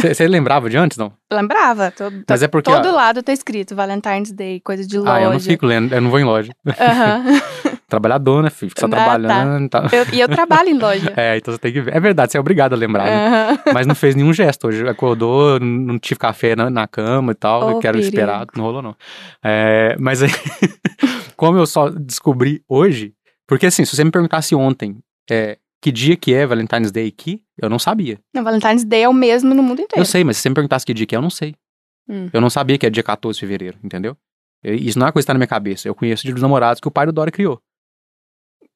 Você lembrava de antes, não?
Lembrava? Todo,
Mas é porque.
todo lado tá escrito Valentine's Day, coisa de loja.
ah, eu não fico lendo, eu não vou em loja.
Aham.
trabalhador, né, filho? Fica só
Ah, tá.
trabalhando e tal.
Eu- e eu trabalho em loja.
É, então você tem que ver. É verdade, você é obrigado a lembrar, né?
Aham.
Mas não fez nenhum gesto hoje. Acordou, não tive café na, na cama e tal,
Ô,
que era
perigo.
esperado, não rolou não. É, mas aí, como eu só descobri hoje, porque assim, se você me perguntasse ontem é, que dia que é Valentine's Day aqui, eu não sabia.
Não, Valentine's Day é o mesmo no mundo inteiro.
Eu sei, mas se você me perguntasse que dia que é, eu não sei.
Hum.
Eu não sabia que é dia 14 de fevereiro, entendeu? Eu- Isso não é uma coisa que tá na minha cabeça. Eu conheço de dos namorados que o pai do Dória criou.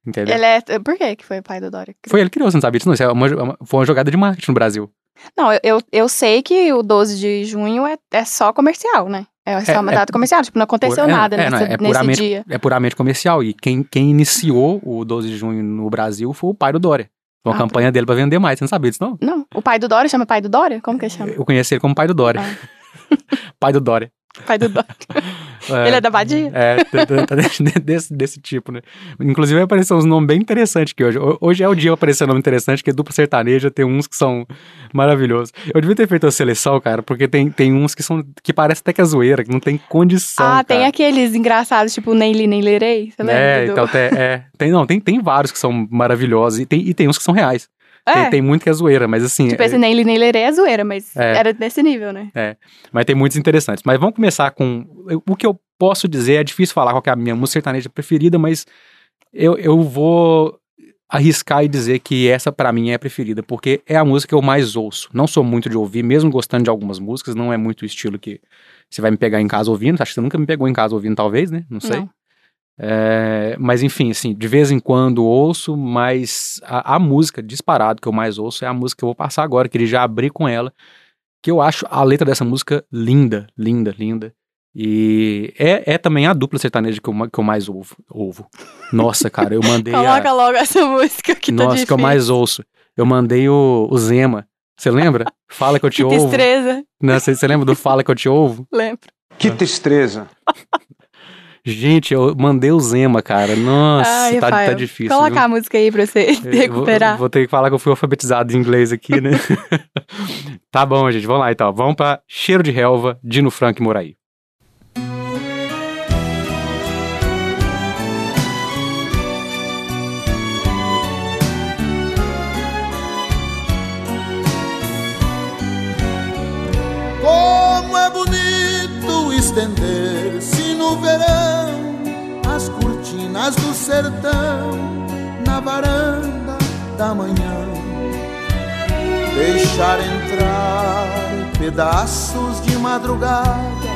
Entendeu?
Ele é... Por que que foi o pai do Dória?
Foi ele que criou, você não sabia disso? Não, isso é uma, uma- foi uma jogada de marketing no Brasil.
Não, eu, eu, eu sei que o 12 de junho é, é só comercial, né? É só
É,
uma
é-
data comercial. Tipo, não aconteceu
Por- é,
nada
é, não,
nessa-
é
nesse dia.
é puramente comercial. E quem, quem iniciou o 12 de junho no Brasil foi o pai do Dória. Foi uma
Ah, tá.
campanha dele pra vender mais. Você não sabia disso, não?
Não, o pai do Dória chama pai do Dória? Como que ele chama?
Eu conheci ele como pai do Dória.
Ah.
pai do Dória.
Pai do Dória. Ele é da Badia?
É, t- t- t- desse, desse tipo, né? Inclusive apareceu uns nomes bem interessantes aqui hoje. Ho- Hoje é o dia que aparecer nome interessante, porque dupla sertaneja tem uns que são maravilhosos. Eu devia ter feito a seleção, cara, porque tem, tem uns que são que parece até que é zoeira, que não tem condição.
ah, tem
cara.
aqueles engraçados, tipo, nem li, nem lerei. Você lembra?
É, então tem, é, tem, não, tem, tem vários que são maravilhosos e tem, e tem uns que são reais.
É,
Tem, tem muito que é zoeira, mas assim.
tipo,
é-
esse nem li, nem lerei é zoeira, mas
É.
era desse nível, né?
Mas tem muitos interessantes. Mas vamos começar com. O que eu posso dizer, é difícil falar qual é a minha música sertaneja preferida, mas eu, eu vou arriscar e dizer que essa pra mim é a preferida, porque é a música que eu mais ouço. Não sou muito de ouvir, mesmo gostando de algumas músicas, não é muito o estilo que você vai me pegar em casa ouvindo. Acho que você nunca me pegou em casa ouvindo, talvez, né? Não sei.
Não.
É, mas enfim, assim, de vez em quando ouço, mas a, a música disparado que eu mais ouço é a música que eu vou passar agora, queria já abrir com ela, que eu acho a letra dessa música linda, linda, linda. E é, é também a dupla sertaneja que eu, que eu mais ouvo. ouvo. Nossa, cara, eu mandei. a-
Coloca logo essa música que tá
Nossa,
difícil.
que eu mais ouço. Eu mandei o, o Zema. Você lembra? Fala que eu te
Que
ouvo. Não, Você você lembra do Fala que eu te ouvo?
lembro.
Que tristeza.
Gente, eu mandei o Zema, cara. Nossa,
Ai,
tá, tá
Rafael,
difícil.
Coloca
viu?
a música aí pra você
Eu vou-
recuperar.
Vou, ter que falar que eu fui alfabetizado em inglês aqui, né? tá bom, gente. Vamos lá então. Vamos pra Cheiro de Relva, Dino Frank Moraí.
Sertão na varanda da manhã. Deixar entrar pedaços de madrugada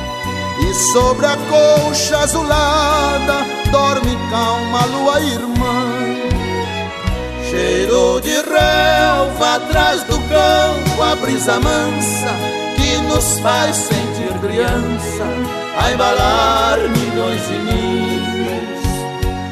e sobre a colcha azulada dorme calma a lua irmã. Cheiro de relva atrás do campo, a brisa mansa que nos faz sentir criança, a embalar milhões de ninhos.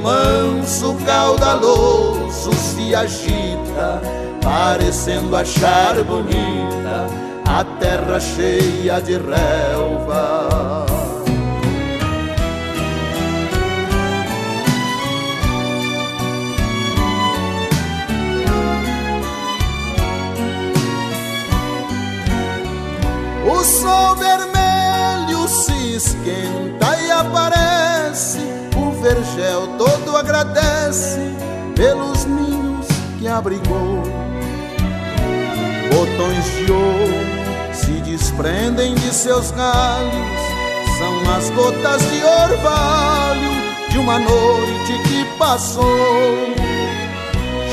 manso, caudaloso, se agita, parecendo achar bonita a terra cheia de relva. O sol vermelho se esquenta e aparece. Vergel todo agradece pelos ninhos que abrigou. Botões de ouro se desprendem de seus galhos. São as gotas de orvalho de uma noite que passou.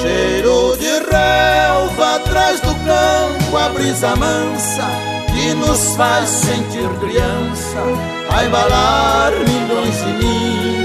Cheiro de relva atrás do campo, a brisa mansa que nos faz sentir criança, a embalar milhões de ninhos.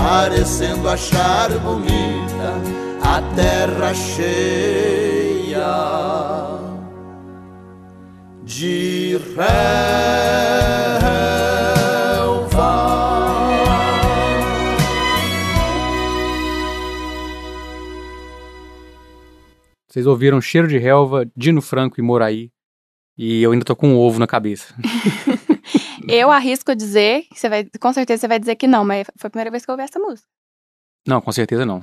parecendo achar bonita a terra cheia de relva.
Vocês ouviram Cheiro de Relva, Dino Franco e Moraí. E eu ainda tô com um ovo na cabeça.
Eu arrisco dizer, você vai, com certeza você vai dizer que não, mas foi a primeira vez que eu ouvi essa música.
Não, com certeza não.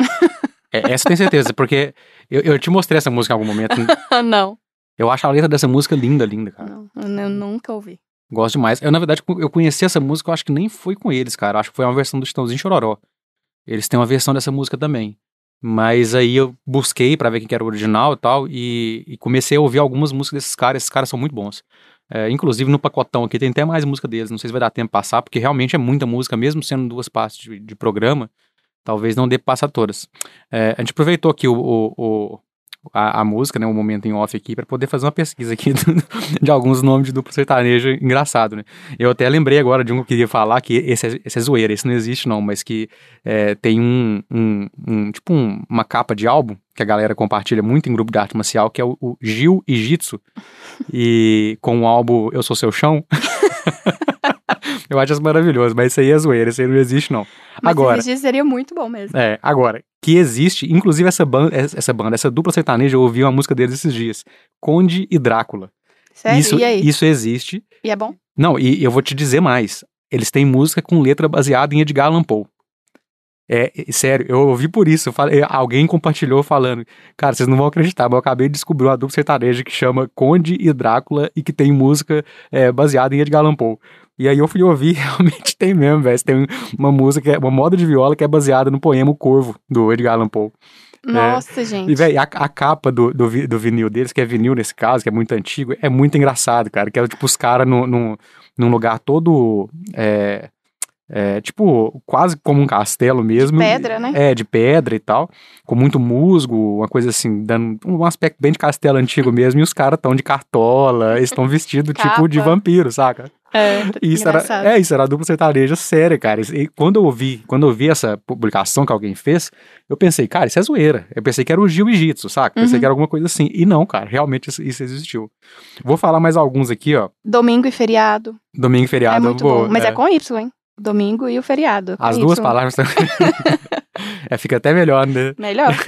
É, essa tem certeza, porque eu, eu te mostrei essa música em algum momento.
não,
Eu acho a letra dessa música linda, linda, cara.
não, eu, nunca ouvi.
Gosto demais. Eu, na verdade, eu conheci essa música, eu acho que nem foi com eles, cara. Eu acho que foi uma versão do Chitãozinho Chororó. Eles têm uma versão dessa música também. Mas aí eu busquei pra ver quem que era o original e tal, e, e comecei a ouvir algumas músicas desses caras. Esses caras são muito bons. É, inclusive no pacotão aqui tem até mais música deles. Não sei se vai dar tempo pra passar, porque realmente é muita música, mesmo sendo duas partes de, de programa. Talvez não dê passar todas. É, a gente aproveitou aqui o, o- o- a, a música, né, o momento em off aqui, pra poder fazer uma pesquisa aqui de alguns nomes de duplo sertanejo engraçado, né? Eu até lembrei agora de um que eu queria falar, que esse é, esse é zoeira, esse não existe não, mas que é, tem um, um- um- tipo um- uma capa de álbum que a galera compartilha muito em grupo de arte marcial, que é o, o Gil e Jitsu, e com o álbum Eu Sou Seu Chão. eu acho isso maravilhoso, mas isso aí é zoeira, isso aí não existe não.
Mas
agora,
se seria muito bom mesmo.
é, agora, que existe, inclusive essa banda, essa banda, essa dupla sertaneja, eu ouvi uma música deles esses dias, Conde e Drácula.
Sério?
Isso,
e aí?
isso existe.
E é bom?
Não, e eu vou te dizer mais. Eles têm música com letra baseada em Edgar Allan Poe. É, é, sério, eu ouvi por isso. falei- alguém compartilhou falando. Cara, vocês não vão acreditar, mas eu acabei de descobrir uma dupla sertaneja que chama Conde e Drácula e que tem música é, baseada em Edgar Allan Poe. E aí eu fui ouvir, realmente tem mesmo, velho. Tem uma música, uma moda de viola que é baseada no poema O Corvo, do Edgar Allan Poe.
Nossa, gente.
É. E, velho, a, a capa do, do, do vinil deles, que é vinil nesse caso, que é muito antigo, é muito engraçado, cara. Que é tipo os caras no, no, num lugar todo. É, é, tipo, quase como um castelo mesmo.
pedra, né?
É, de pedra e tal. Com muito musgo, uma coisa assim, dando um aspecto bem de castelo antigo mesmo. E os caras estão de cartola, eles estão vestidos tipo de vampiro, saca?
É,
Isso era, é, isso era a dupla sertaneja séria, cara. E quando eu ouvi, quando eu vi essa publicação que alguém fez, eu pensei, cara, isso é zoeira. Eu pensei que era o Gil e Jitsu, saca? Pensei
Uhum.
que era alguma coisa assim. E não, cara, realmente isso, isso existiu. Vou falar mais alguns aqui, ó.
Domingo e feriado.
Domingo e feriado.
é muito
boa,
bom. Mas é. com Y, hein? Domingo e o feriado. é
As
Y.
duas palavras. é, fica até melhor, né?
Melhor.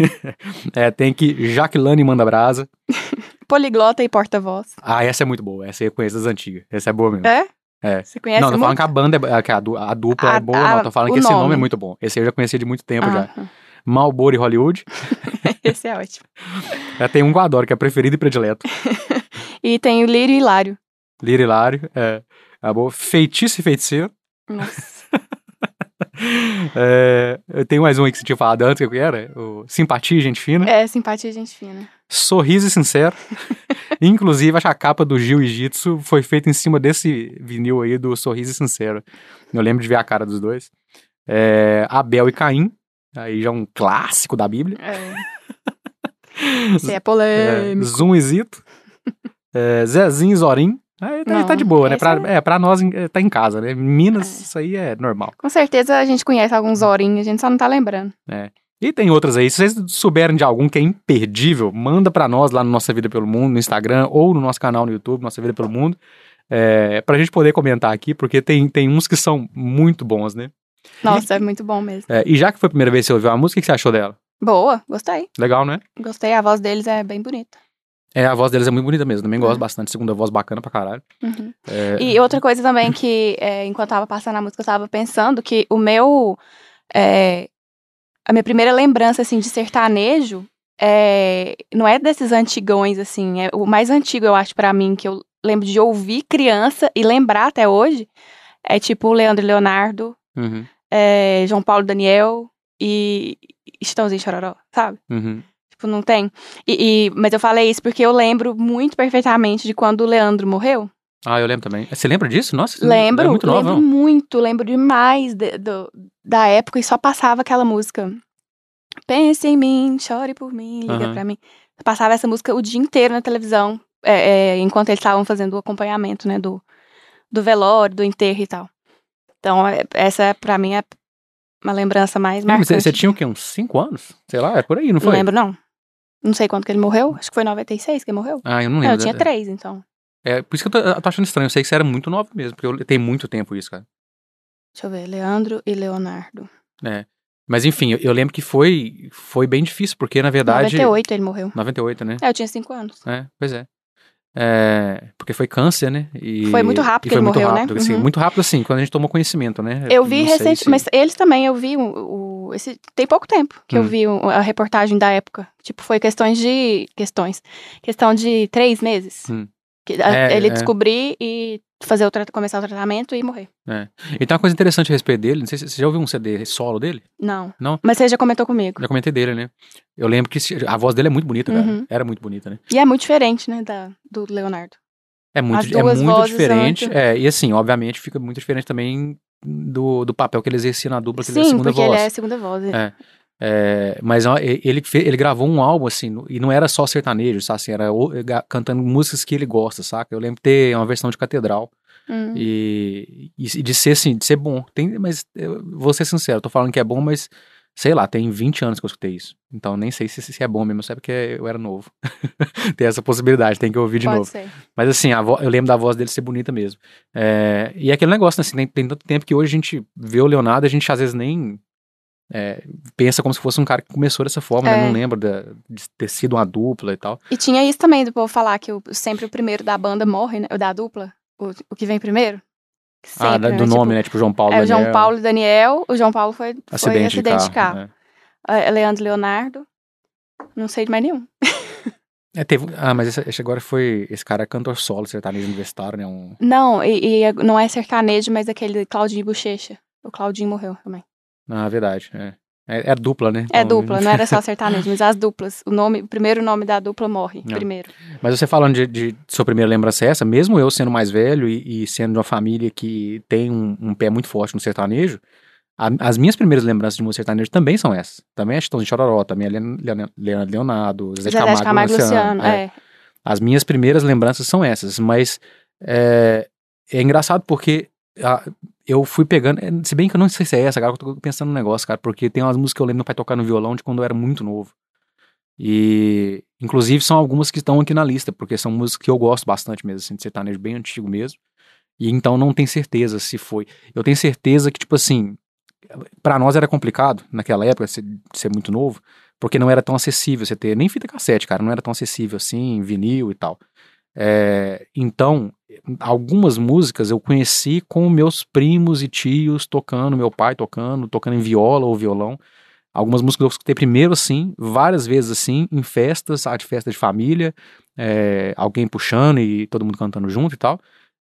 É, tem que Jaqueline manda brasa.
Poliglota e porta-voz.
Ah, essa é muito boa. Essa eu conheço das antigas. Essa é boa mesmo.
É?
É.
Você conhece
não, tô falando
muito?
que a banda, é, que a, du- a dupla é
A-
boa,
a-
não. Tô falando que esse nome.
nome.
é muito bom. Esse eu já conhecia de muito tempo já.
Ah,
Malboro e Hollywood.
esse é ótimo.
É, tem um que eu adoro, que é preferido e predileto.
E tem o Lírio e Hilário.
Lira Hilário. É, é boa. Feitiço e feiticeiro.
Nossa.
É, eu tenho mais um aí que você tinha falado antes, que era o Simpatia e Gente Fina.
É, simpatia e gente fina.
Sorriso e Sincero. Inclusive, acho que a capa do Gil e Jitsu foi feita em cima desse vinil aí do Sorriso e Sincero. Eu lembro de ver a cara dos dois. É, Abel e Caim. Aí já um clássico da Bíblia.
É. Isso é
É,
polêmico.
Zoom e Zito. É, Zezinho e Zorim. Aí tá,
Não,
tá de boa, né?
esse
Pra,
é-
é, pra nós é, tá em casa, né? Minas, isso aí é normal.
Com certeza a gente conhece alguns horinhos, a gente só não tá lembrando.
E tem outras aí. Se vocês souberem de algum que é imperdível, manda pra nós lá no Nossa Vida Pelo Mundo, no Instagram ou no nosso canal no YouTube, Nossa Vida Pelo Mundo, é, pra gente poder comentar aqui, porque tem, tem uns que são muito bons, né?
Nossa, é muito bom mesmo.
É, e já que foi a primeira vez que você ouviu a música, o que você achou dela?
Boa, gostei.
Legal, né?
Gostei, a voz deles é bem bonita.
É, a voz deles é muito bonita mesmo. Também gosto
Uhum.
bastante. Segunda voz bacana pra caralho.
Uhum.
É,
E outra coisa também que, é, enquanto tava passando a música, eu tava pensando que o meu. é, a minha primeira lembrança, assim, de sertanejo é, não é desses antigões, assim. É o mais antigo, eu acho, pra mim, que eu lembro de ouvir criança e lembrar até hoje. É tipo Leandro e Leonardo,
uhum,
é, João Paulo e Daniel e e Chitãozinho e Chororó, sabe?
uhum.
Tipo, não tem. E, e- mas eu falei isso porque eu lembro muito perfeitamente de quando o Leandro morreu.
Ah, eu lembro também. Você lembra disso? Nossa, você
Lembro,
é muito nova,
lembro
não?
muito, lembro demais de- do- da época e só passava aquela música. Pense em mim, chore por mim, liga
Aham.
pra mim. Passava essa música o dia inteiro na televisão, é, é, enquanto eles estavam fazendo o acompanhamento, né, do, do velório, do enterro e tal. Então, é, essa pra mim é uma lembrança mais
É, mas
marcante.
você, você tinha o quê? Uns 5 anos? Sei lá, é por aí, não
Não
foi?
lembro, não. Não sei quando que ele morreu. Acho que foi em 96 que ele morreu.
Ah, eu não
Não,
lembro.
eu tinha três, então.
É, por isso que eu tô, eu tô achando estranho. Eu sei que você era muito nova mesmo, porque eu, tem muito tempo isso, cara.
Deixa eu ver. Leandro e Leonardo.
É. Mas enfim, eu, eu lembro que foi, foi bem difícil, porque na verdade.
98 ele morreu.
98, né?
É, eu tinha cinco anos.
É, pois é. É, porque foi câncer, né? E,
Foi muito rápido que ele morreu, né?
rápido, assim,
Uhum.
Muito rápido, assim, quando a gente tomou conhecimento, né?
Eu vi recente,
se-
mas eles também, eu vi o, o- esse, tem pouco tempo que eu
Hum.
vi o- a reportagem da época. Tipo, foi questões de, questões, questão de três meses.
Hum.
Que,
É,
ele
é.
descobrir e fazer o começar o tratamento e morrer.
E tem uma coisa interessante a respeito dele, não sei se você já ouviu um CD solo dele?
Não.
Não?
Mas você já comentou comigo.
Já comentei dele, né? Eu lembro que a voz dele é muito bonita, cara.
Uhum.
Era muito bonita, né?
E é muito diferente, né, da, do Leonardo.
É muito, é muito diferente.
muito-
É, e assim, obviamente, fica muito diferente também do, do papel que ele exercia na dupla, que ele é a
Sim,
segunda
porque
voz.
ele é a segunda voz.
É. É, mas ele, ele gravou um álbum, assim, e não era só sertanejo, sabe? Assim, era cantando músicas que ele gosta, saca? Eu lembro de ter uma versão de Catedral
Hum.
e, e de ser, assim, de ser bom. Tem, mas eu vou ser sincero, tô falando que é bom, mas sei lá, tem 20 anos que eu escutei isso. Então nem sei se, se é bom mesmo, sabe? Porque eu era novo. tem essa possibilidade, tem que ouvir de
Pode
novo.
ser.
Mas assim, eu lembro da voz dele ser bonita mesmo. É, e é aquele negócio, né, assim, tem, tem tanto tempo que hoje a gente vê o Leonardo, a gente às vezes nem é, pensa como se fosse um cara que começou dessa forma, né?
É.
Não lembra da- de ter sido uma dupla e tal.
E tinha isso também do povo falar que o- sempre o primeiro da banda morre, né? O da dupla. O, o que vem primeiro. Que
ah,
sempre,
da- do
né?
nome,
Tipo,
né? Tipo João Paulo
É o João
Daniel.
Paulo e Daniel. O João Paulo foi, foi
Acidente,
acidente, de carro.
né?
É, Leandro e Leonardo. Não sei de mais nenhum.
É, teve, ah, mas esse, esse agora foi. Esse cara é cantor solo, sertanejo universitário, né? Um,
Não, e, e não é sertanejo, mas aquele Claudinho Bochecha. O Claudinho morreu também.
Na verdade, é. É, é dupla, né?
É
Então,
dupla, não era só sertanejo, mas as duplas. O, nome, o primeiro nome da dupla morre
Não.
primeiro.
Mas você falando de, de sua primeira lembrança é essa, mesmo eu sendo mais velho e, e sendo de uma família que tem um, um pé muito forte no sertanejo, a- as minhas primeiras lembranças de música sertanejo também são essas. Também é Chitãozinho de Chororó, também é Leon- Leon- Leonardo Leonardo, Zezé Camargo,
Camargo
Luciano.
Luciano.
é.
É.
As minhas primeiras lembranças são essas, mas é, é engraçado porque ah, eu fui pegando, é, se bem que eu não sei se é essa, cara, eu tô pensando no negócio, cara, porque tem umas músicas que eu lembro meu pai tocar no violão de quando eu era muito novo. E, inclusive, são algumas que estão aqui na lista, porque são músicas que eu gosto bastante mesmo, assim, de sertanejo bem antigo mesmo. E então não tenho certeza se foi. Eu tenho certeza que, tipo assim, pra nós era complicado naquela época, ser, ser muito novo, porque não era tão acessível você ter nem fita cassete, cara, não era tão acessível assim, vinil e tal. É, então, algumas músicas eu conheci com meus primos e tios tocando, meu pai tocando, tocando em viola ou violão. Algumas músicas eu escutei primeiro assim, várias vezes assim, em festas, de festa de família, é, alguém puxando e todo mundo cantando junto e tal.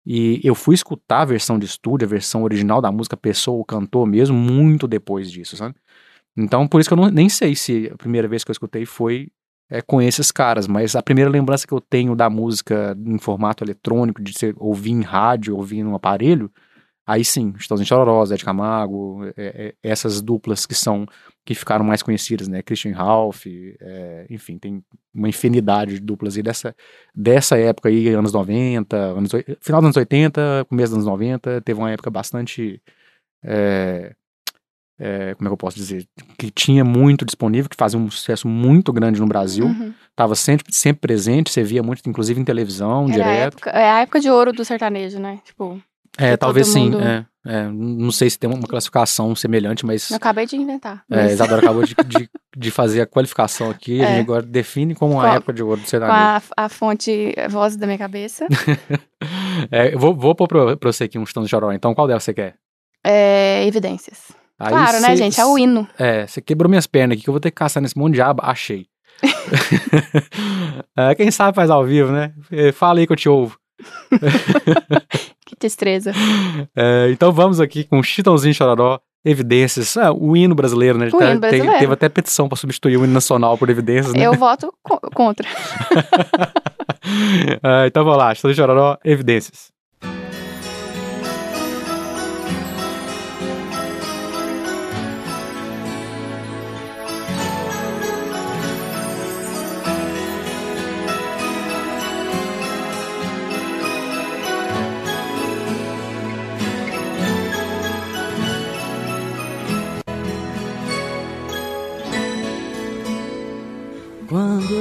E eu fui escutar a versão de estúdio, a versão original da música, pessoa, o cantor mesmo, muito depois disso, sabe? Então, por isso que eu não, nem sei se a primeira vez que eu escutei foi é, com esses caras, mas a primeira lembrança que eu tenho da música em formato eletrônico, de ser, ouvir em rádio, ouvir num aparelho, aí sim, Chitãozinho Chororó, Zé de Camargo, é, é, essas duplas que são, que ficaram mais conhecidas, né, Christian Ralph, é, enfim, tem uma infinidade de duplas aí dessa, dessa época aí, anos 90, anos, final dos anos 80, começo dos anos 90, teve uma época bastante, é, é, como é que eu posso dizer, que tinha muito disponível, que fazia um sucesso muito grande no Brasil,
Uhum.
estava sempre, sempre presente, você via muito, inclusive em televisão,
Era a
direto.
época, é a época de ouro do sertanejo, né? Tipo,
É, talvez
todo
sim,
mundo-
é, é, não sei se tem uma classificação semelhante, mas
eu acabei de inventar.
é,
mas
Isadora acabou de, de, de fazer a qualificação aqui, a
É.
gente agora define como a
Com-
época de ouro do
com
sertanejo.
a, a fonte a voz da minha cabeça.
É, eu vou, vou pôr pra, pra você aqui um chutão de choró, então qual delas você quer?
É, evidências.
Aí
claro, né,
cê-
gente? É o hino.
É, você quebrou minhas pernas aqui, que eu vou ter que caçar nesse monte de aba. Achei. É, quem sabe faz ao vivo, né? É, Fala aí que eu te ouvo.
Que destreza.
É, então vamos aqui com Chitãozinho Chororó, Evidências, ah, o hino brasileiro, né?
O
Tá-
hino brasileiro.
teve até petição pra substituir o hino nacional por Evidências, né?
Eu voto co- contra.
Ah, então vamos lá, Chitãozinho Chororó, Evidências.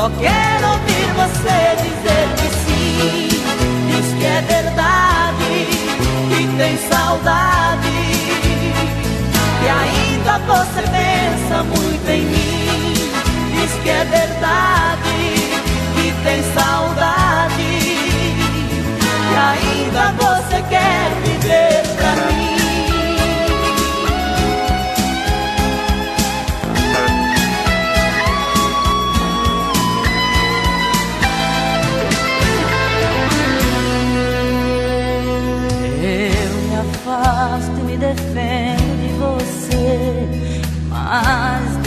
Só quero ouvir você dizer que Diz que é verdade, que tem saudade. E ainda você pensa muito em mim. Diz que é verdade, que tem saudade. E ainda você quer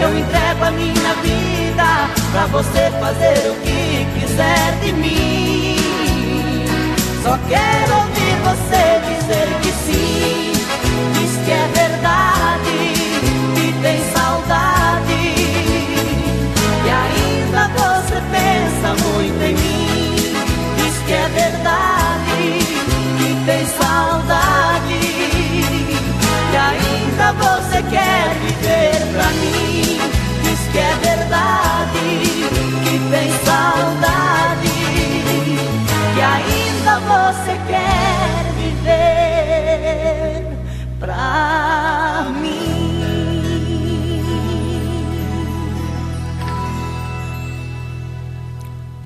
Eu entrego a minha vida pra você fazer o que quiser de mim. Só quero ouvir você dizer que sim, diz que é verdade, que tem saudade. E ainda você pensa muito em mim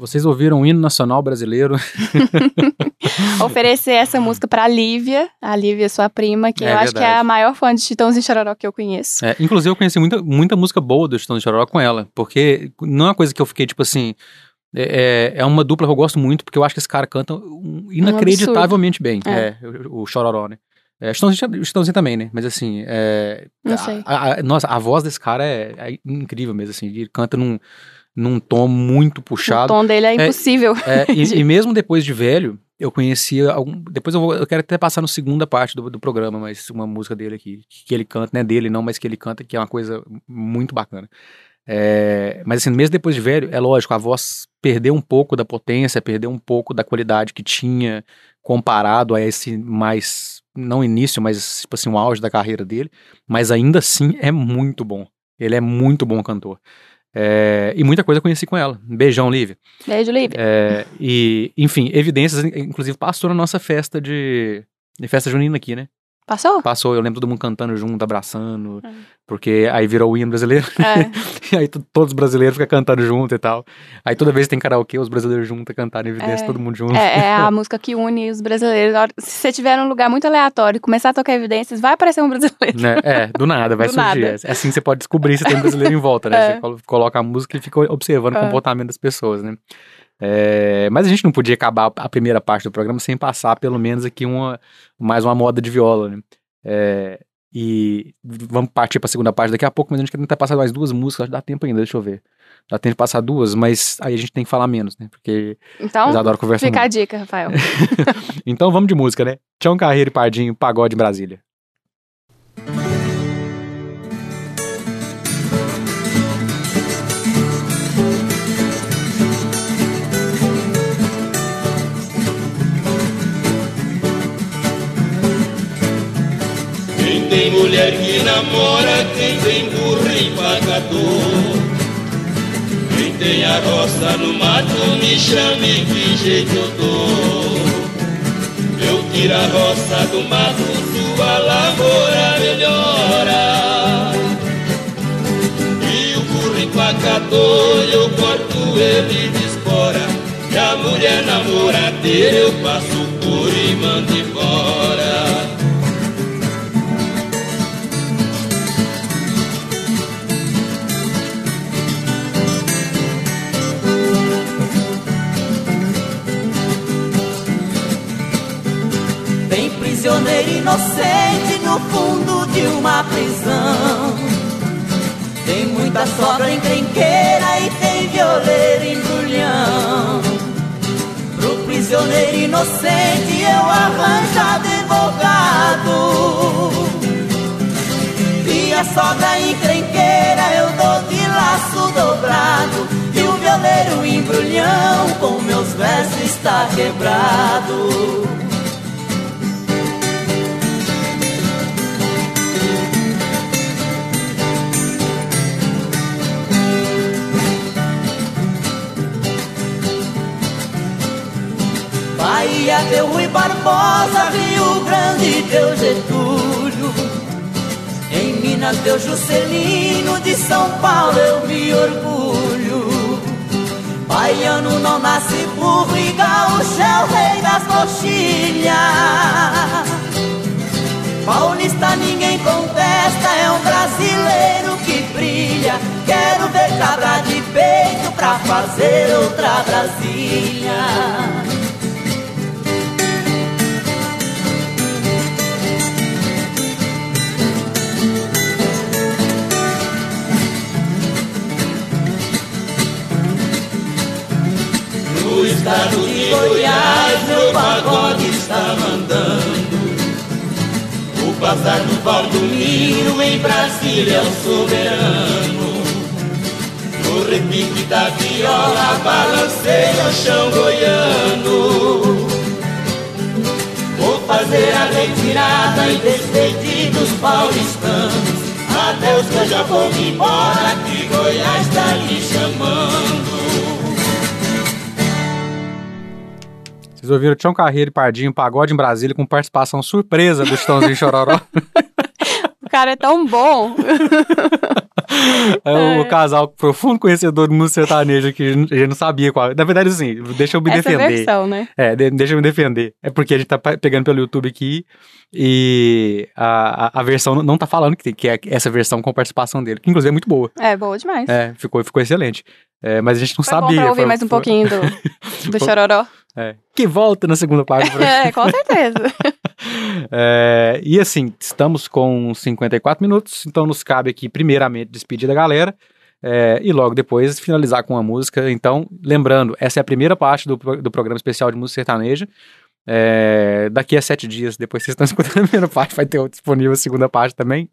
Vocês ouviram o hino nacional brasileiro?
Oferecer essa música pra Lívia, a Lívia, sua prima, que é eu verdade. acho que é a maior fã de Chitãozinho Chororó que eu conheço.
É, inclusive, eu conheci muita, muita música boa do Chitãozinho Chororó com ela, porque não é uma coisa que eu fiquei, tipo assim... É, é, é uma dupla que eu gosto muito, porque eu acho que esse cara canta inacreditavelmente um bem. É. é. o, o Chororó, né? É, Chitãozinho, Chitãozinho também, né? Mas assim, é,
Não sei.
A, a, nossa, a voz desse cara é, é incrível mesmo, assim. Ele canta num num tom muito puxado.
O tom dele é impossível.
É, é, e, e, mesmo depois de velho, eu conhecia algum, depois eu, vou, eu quero até passar na segunda parte do, do programa, mas uma música dele aqui, que ele canta, não é dele não, mas que ele canta, que é uma coisa muito bacana. É, mas assim, mesmo depois de velho, é lógico, a voz perdeu um pouco da potência, perdeu um pouco da qualidade que tinha comparado a esse mais, não início, mas tipo assim, o auge da carreira dele, mas ainda assim é muito bom. Ele é muito bom cantor. É, e muita coisa eu conheci com ela. Beijão, Lívia.
Beijo, Lívia.
É, e, enfim, evidências, inclusive passou na nossa festa de, de festa junina aqui, né?
Passou?
Passou, eu lembro todo mundo cantando junto, abraçando, é. porque aí virou o hino brasileiro. É. e aí todos os brasileiros ficam cantando junto e tal. Aí toda vez que tem karaokê, os brasileiros juntos cantando evidência, é. todo mundo junto.
É, é, a música que une os brasileiros. Se você tiver num lugar muito aleatório e começar a tocar evidências, vai aparecer um brasileiro.
Né? É, do nada, vai do surgir. Nada. É assim você pode descobrir se tem um brasileiro em volta, né? É. Você coloca a música e fica observando o comportamento das pessoas, né? É, mas a gente não podia acabar a primeira parte do programa sem passar pelo menos aqui uma mais uma moda de viola, né? É, e vamos partir para a segunda parte daqui a pouco, mas a gente quer tentar passar mais duas músicas, acho que dá tempo ainda, deixa eu ver. Dá tempo de passar duas, mas aí a gente tem que falar menos, né? Porque
então,
eles adoram conversar
Fica
muito.
a dica, Rafael.
então vamos de música, né? Tião Carreiro e Pardinho, Pagode em Brasília.
Tem mulher que namora, quem tem burro e pagador. Quem tem a roça no mato, me chame que jeito eu dou. Eu tiro a roça do mato, sua lavoura melhora. E o burro empacador, eu corto ele de espora. E a mulher namoradeira, eu passo por e mando embora.
Prisioneiro inocente no fundo de uma prisão. Tem muita sogra encrenqueira e tem violeiro embrulhão. Pro prisioneiro inocente eu arranjo advogado. E a sogra encrenqueira eu dou de laço dobrado. E o violeiro embrulhão com meus versos está quebrado. Teu Rui Barbosa, Rio Grande, teu Getúlio. Em Minas, teu Juscelino, de São Paulo eu me orgulho. Baiano não nasce burro e gaúcho é o rei das coxilhas. Paulista ninguém contesta, é um brasileiro que brilha. Quero ver cabra de peito pra fazer outra Brasília.
Estado de Goiás, meu pagode está mandando. O passar do Valdomiro em Brasília é o soberano. No repique da viola, balanceia o chão goiano. Vou fazer a retirada e despedir dos paulistanos. Adeus que eu já vou embora, que Goiás está me chamando.
Vocês ouviram Tião Carreiro e Pardinho, Pagode em Brasília, com participação surpresa do Estãozinho Chororó.
o cara é tão bom.
É o é. casal profundo conhecedor do música sertanejo que a gente não sabia qual. Na verdade, assim, deixa eu me
Essa
defender.
Versão, né?
É, de, deixa eu me defender. É porque a gente tá pegando pelo YouTube aqui e a, a, a versão não tá falando que, que é essa versão com participação dele, que inclusive é muito boa.
É, boa demais.
É, ficou, ficou excelente. É, mas a gente não
foi
sabia.
Bom pra ouvir
foi,
mais um
foi...
pouquinho do, do Chororó.
É, que volta na segunda parte.
é, com certeza.
é, e assim, estamos com 54 minutos, então nos cabe aqui, primeiramente, despedir da galera. É, e logo depois finalizar com a música. Então, lembrando, essa é a primeira parte do, do programa especial de música sertaneja. É, daqui a sete dias, depois vocês estão escutando a primeira parte, vai ter disponível a segunda parte também.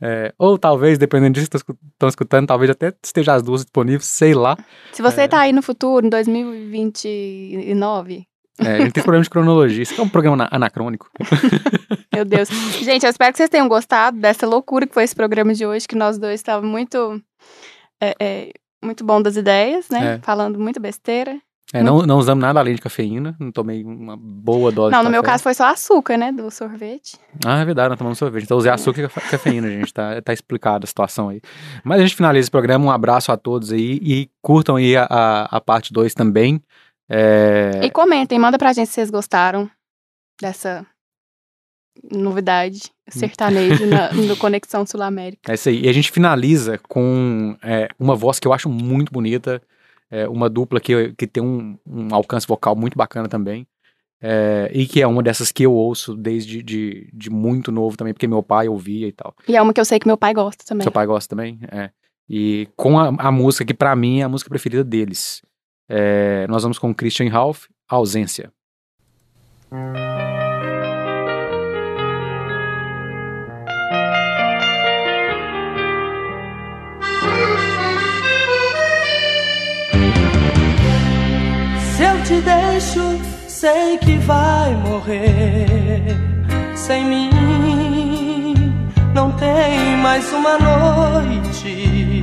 É, ou talvez, dependendo disso que estão escutando, talvez até esteja as duas disponíveis, sei lá.
Se você está aí no futuro, em 2029,
é, a gente tem problema de cronologia. Isso é um programa anacrônico.
Meu Deus. Gente, eu espero que vocês tenham gostado dessa loucura que foi esse programa de hoje, que nós dois estávamos muito. É, é, muito bom das ideias, né? É. Falando muita besteira.
É, não, não usamos nada além de cafeína, não tomei uma boa dose
Não,
no
meu caso foi só açúcar, né, do sorvete.
Ah, é verdade, nós tomamos sorvete. Então usei açúcar e cafeína, gente, tá, tá explicada a situação aí. Mas a gente finaliza esse programa, um abraço a todos aí e curtam aí a, a, a parte 2 também. É...
E comentem, manda pra gente se vocês gostaram dessa novidade sertanejo na, no Conexão Sul América.
É isso aí. E a gente finaliza com é, uma voz que eu acho muito bonita, é, uma dupla que, que tem um, um alcance vocal muito bacana também. É, e que é uma dessas que eu ouço desde de, de muito novo também, porque meu pai ouvia e tal.
E é uma que eu sei que meu pai gosta também.
Seu pai gosta também? É. E com a, a música que para mim é a música preferida deles. É, nós vamos com Christian Ralph, Ausência.
Te deixo, sei que vai morrer sem mim. Não tem mais uma noite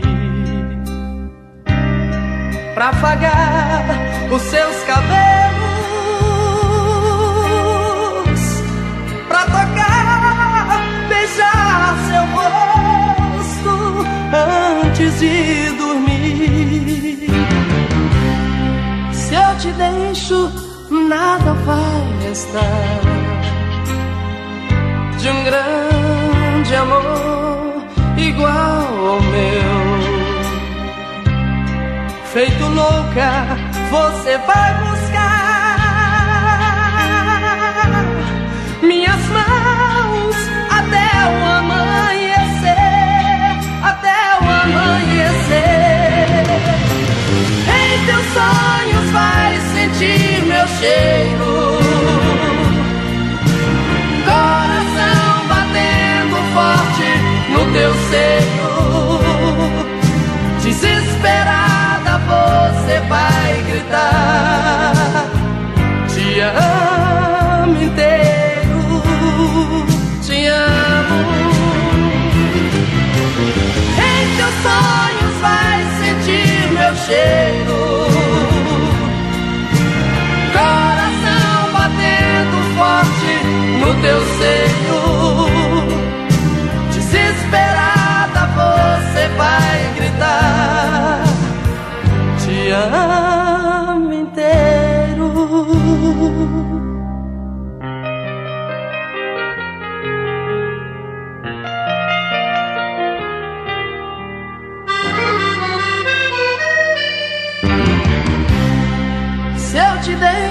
pra afagar os seus cabelos, pra tocar, beijar seu rosto antes de te deixo, nada vai restar. De um grande amor igual ao meu. Feito louca, você vai buscar Teus sonhos vai sentir meu cheiro. Coração batendo forte no teu seio. Desesperado você vai gritar: Te amo inteiro, cheiro. Coração batendo forte no teu seio. Desesperada você vai gritar te amo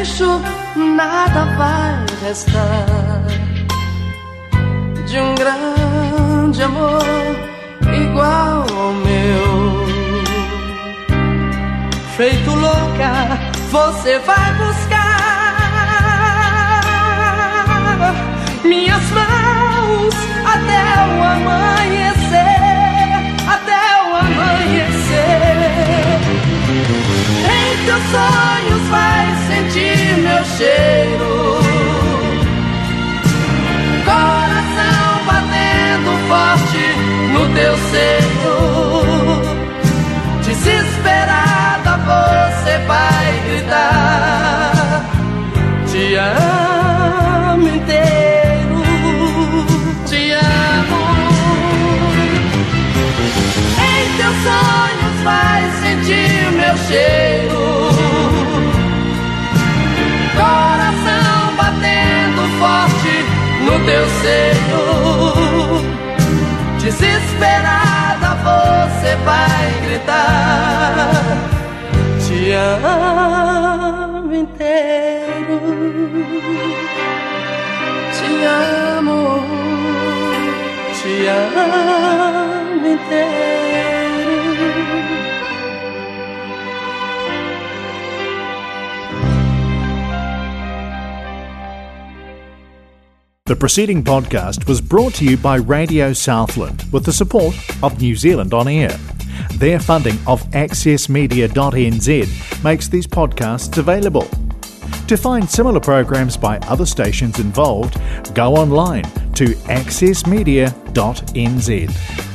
deixo, nada vai restar de um grande amor igual ao meu feito louca, você vai buscar minhas mãos até o amanhecer, até o amanhecer. Em teus sonhos vai sentir meu cheiro, coração batendo forte no teu seio, desesperado você vai gritar: Te amo inteiro, te amo. Em teus sonhos vai sentir meu cheiro. Forte no teu seio. Desesperada você vai gritar te amo inteiro, te amo, te amo inteiro.
The preceding podcast was brought to you by Radio Southland with the support of New Zealand On Air. Their funding of accessmedia.nz makes these podcasts available. To find similar programs by other stations involved, go online to accessmedia.nz.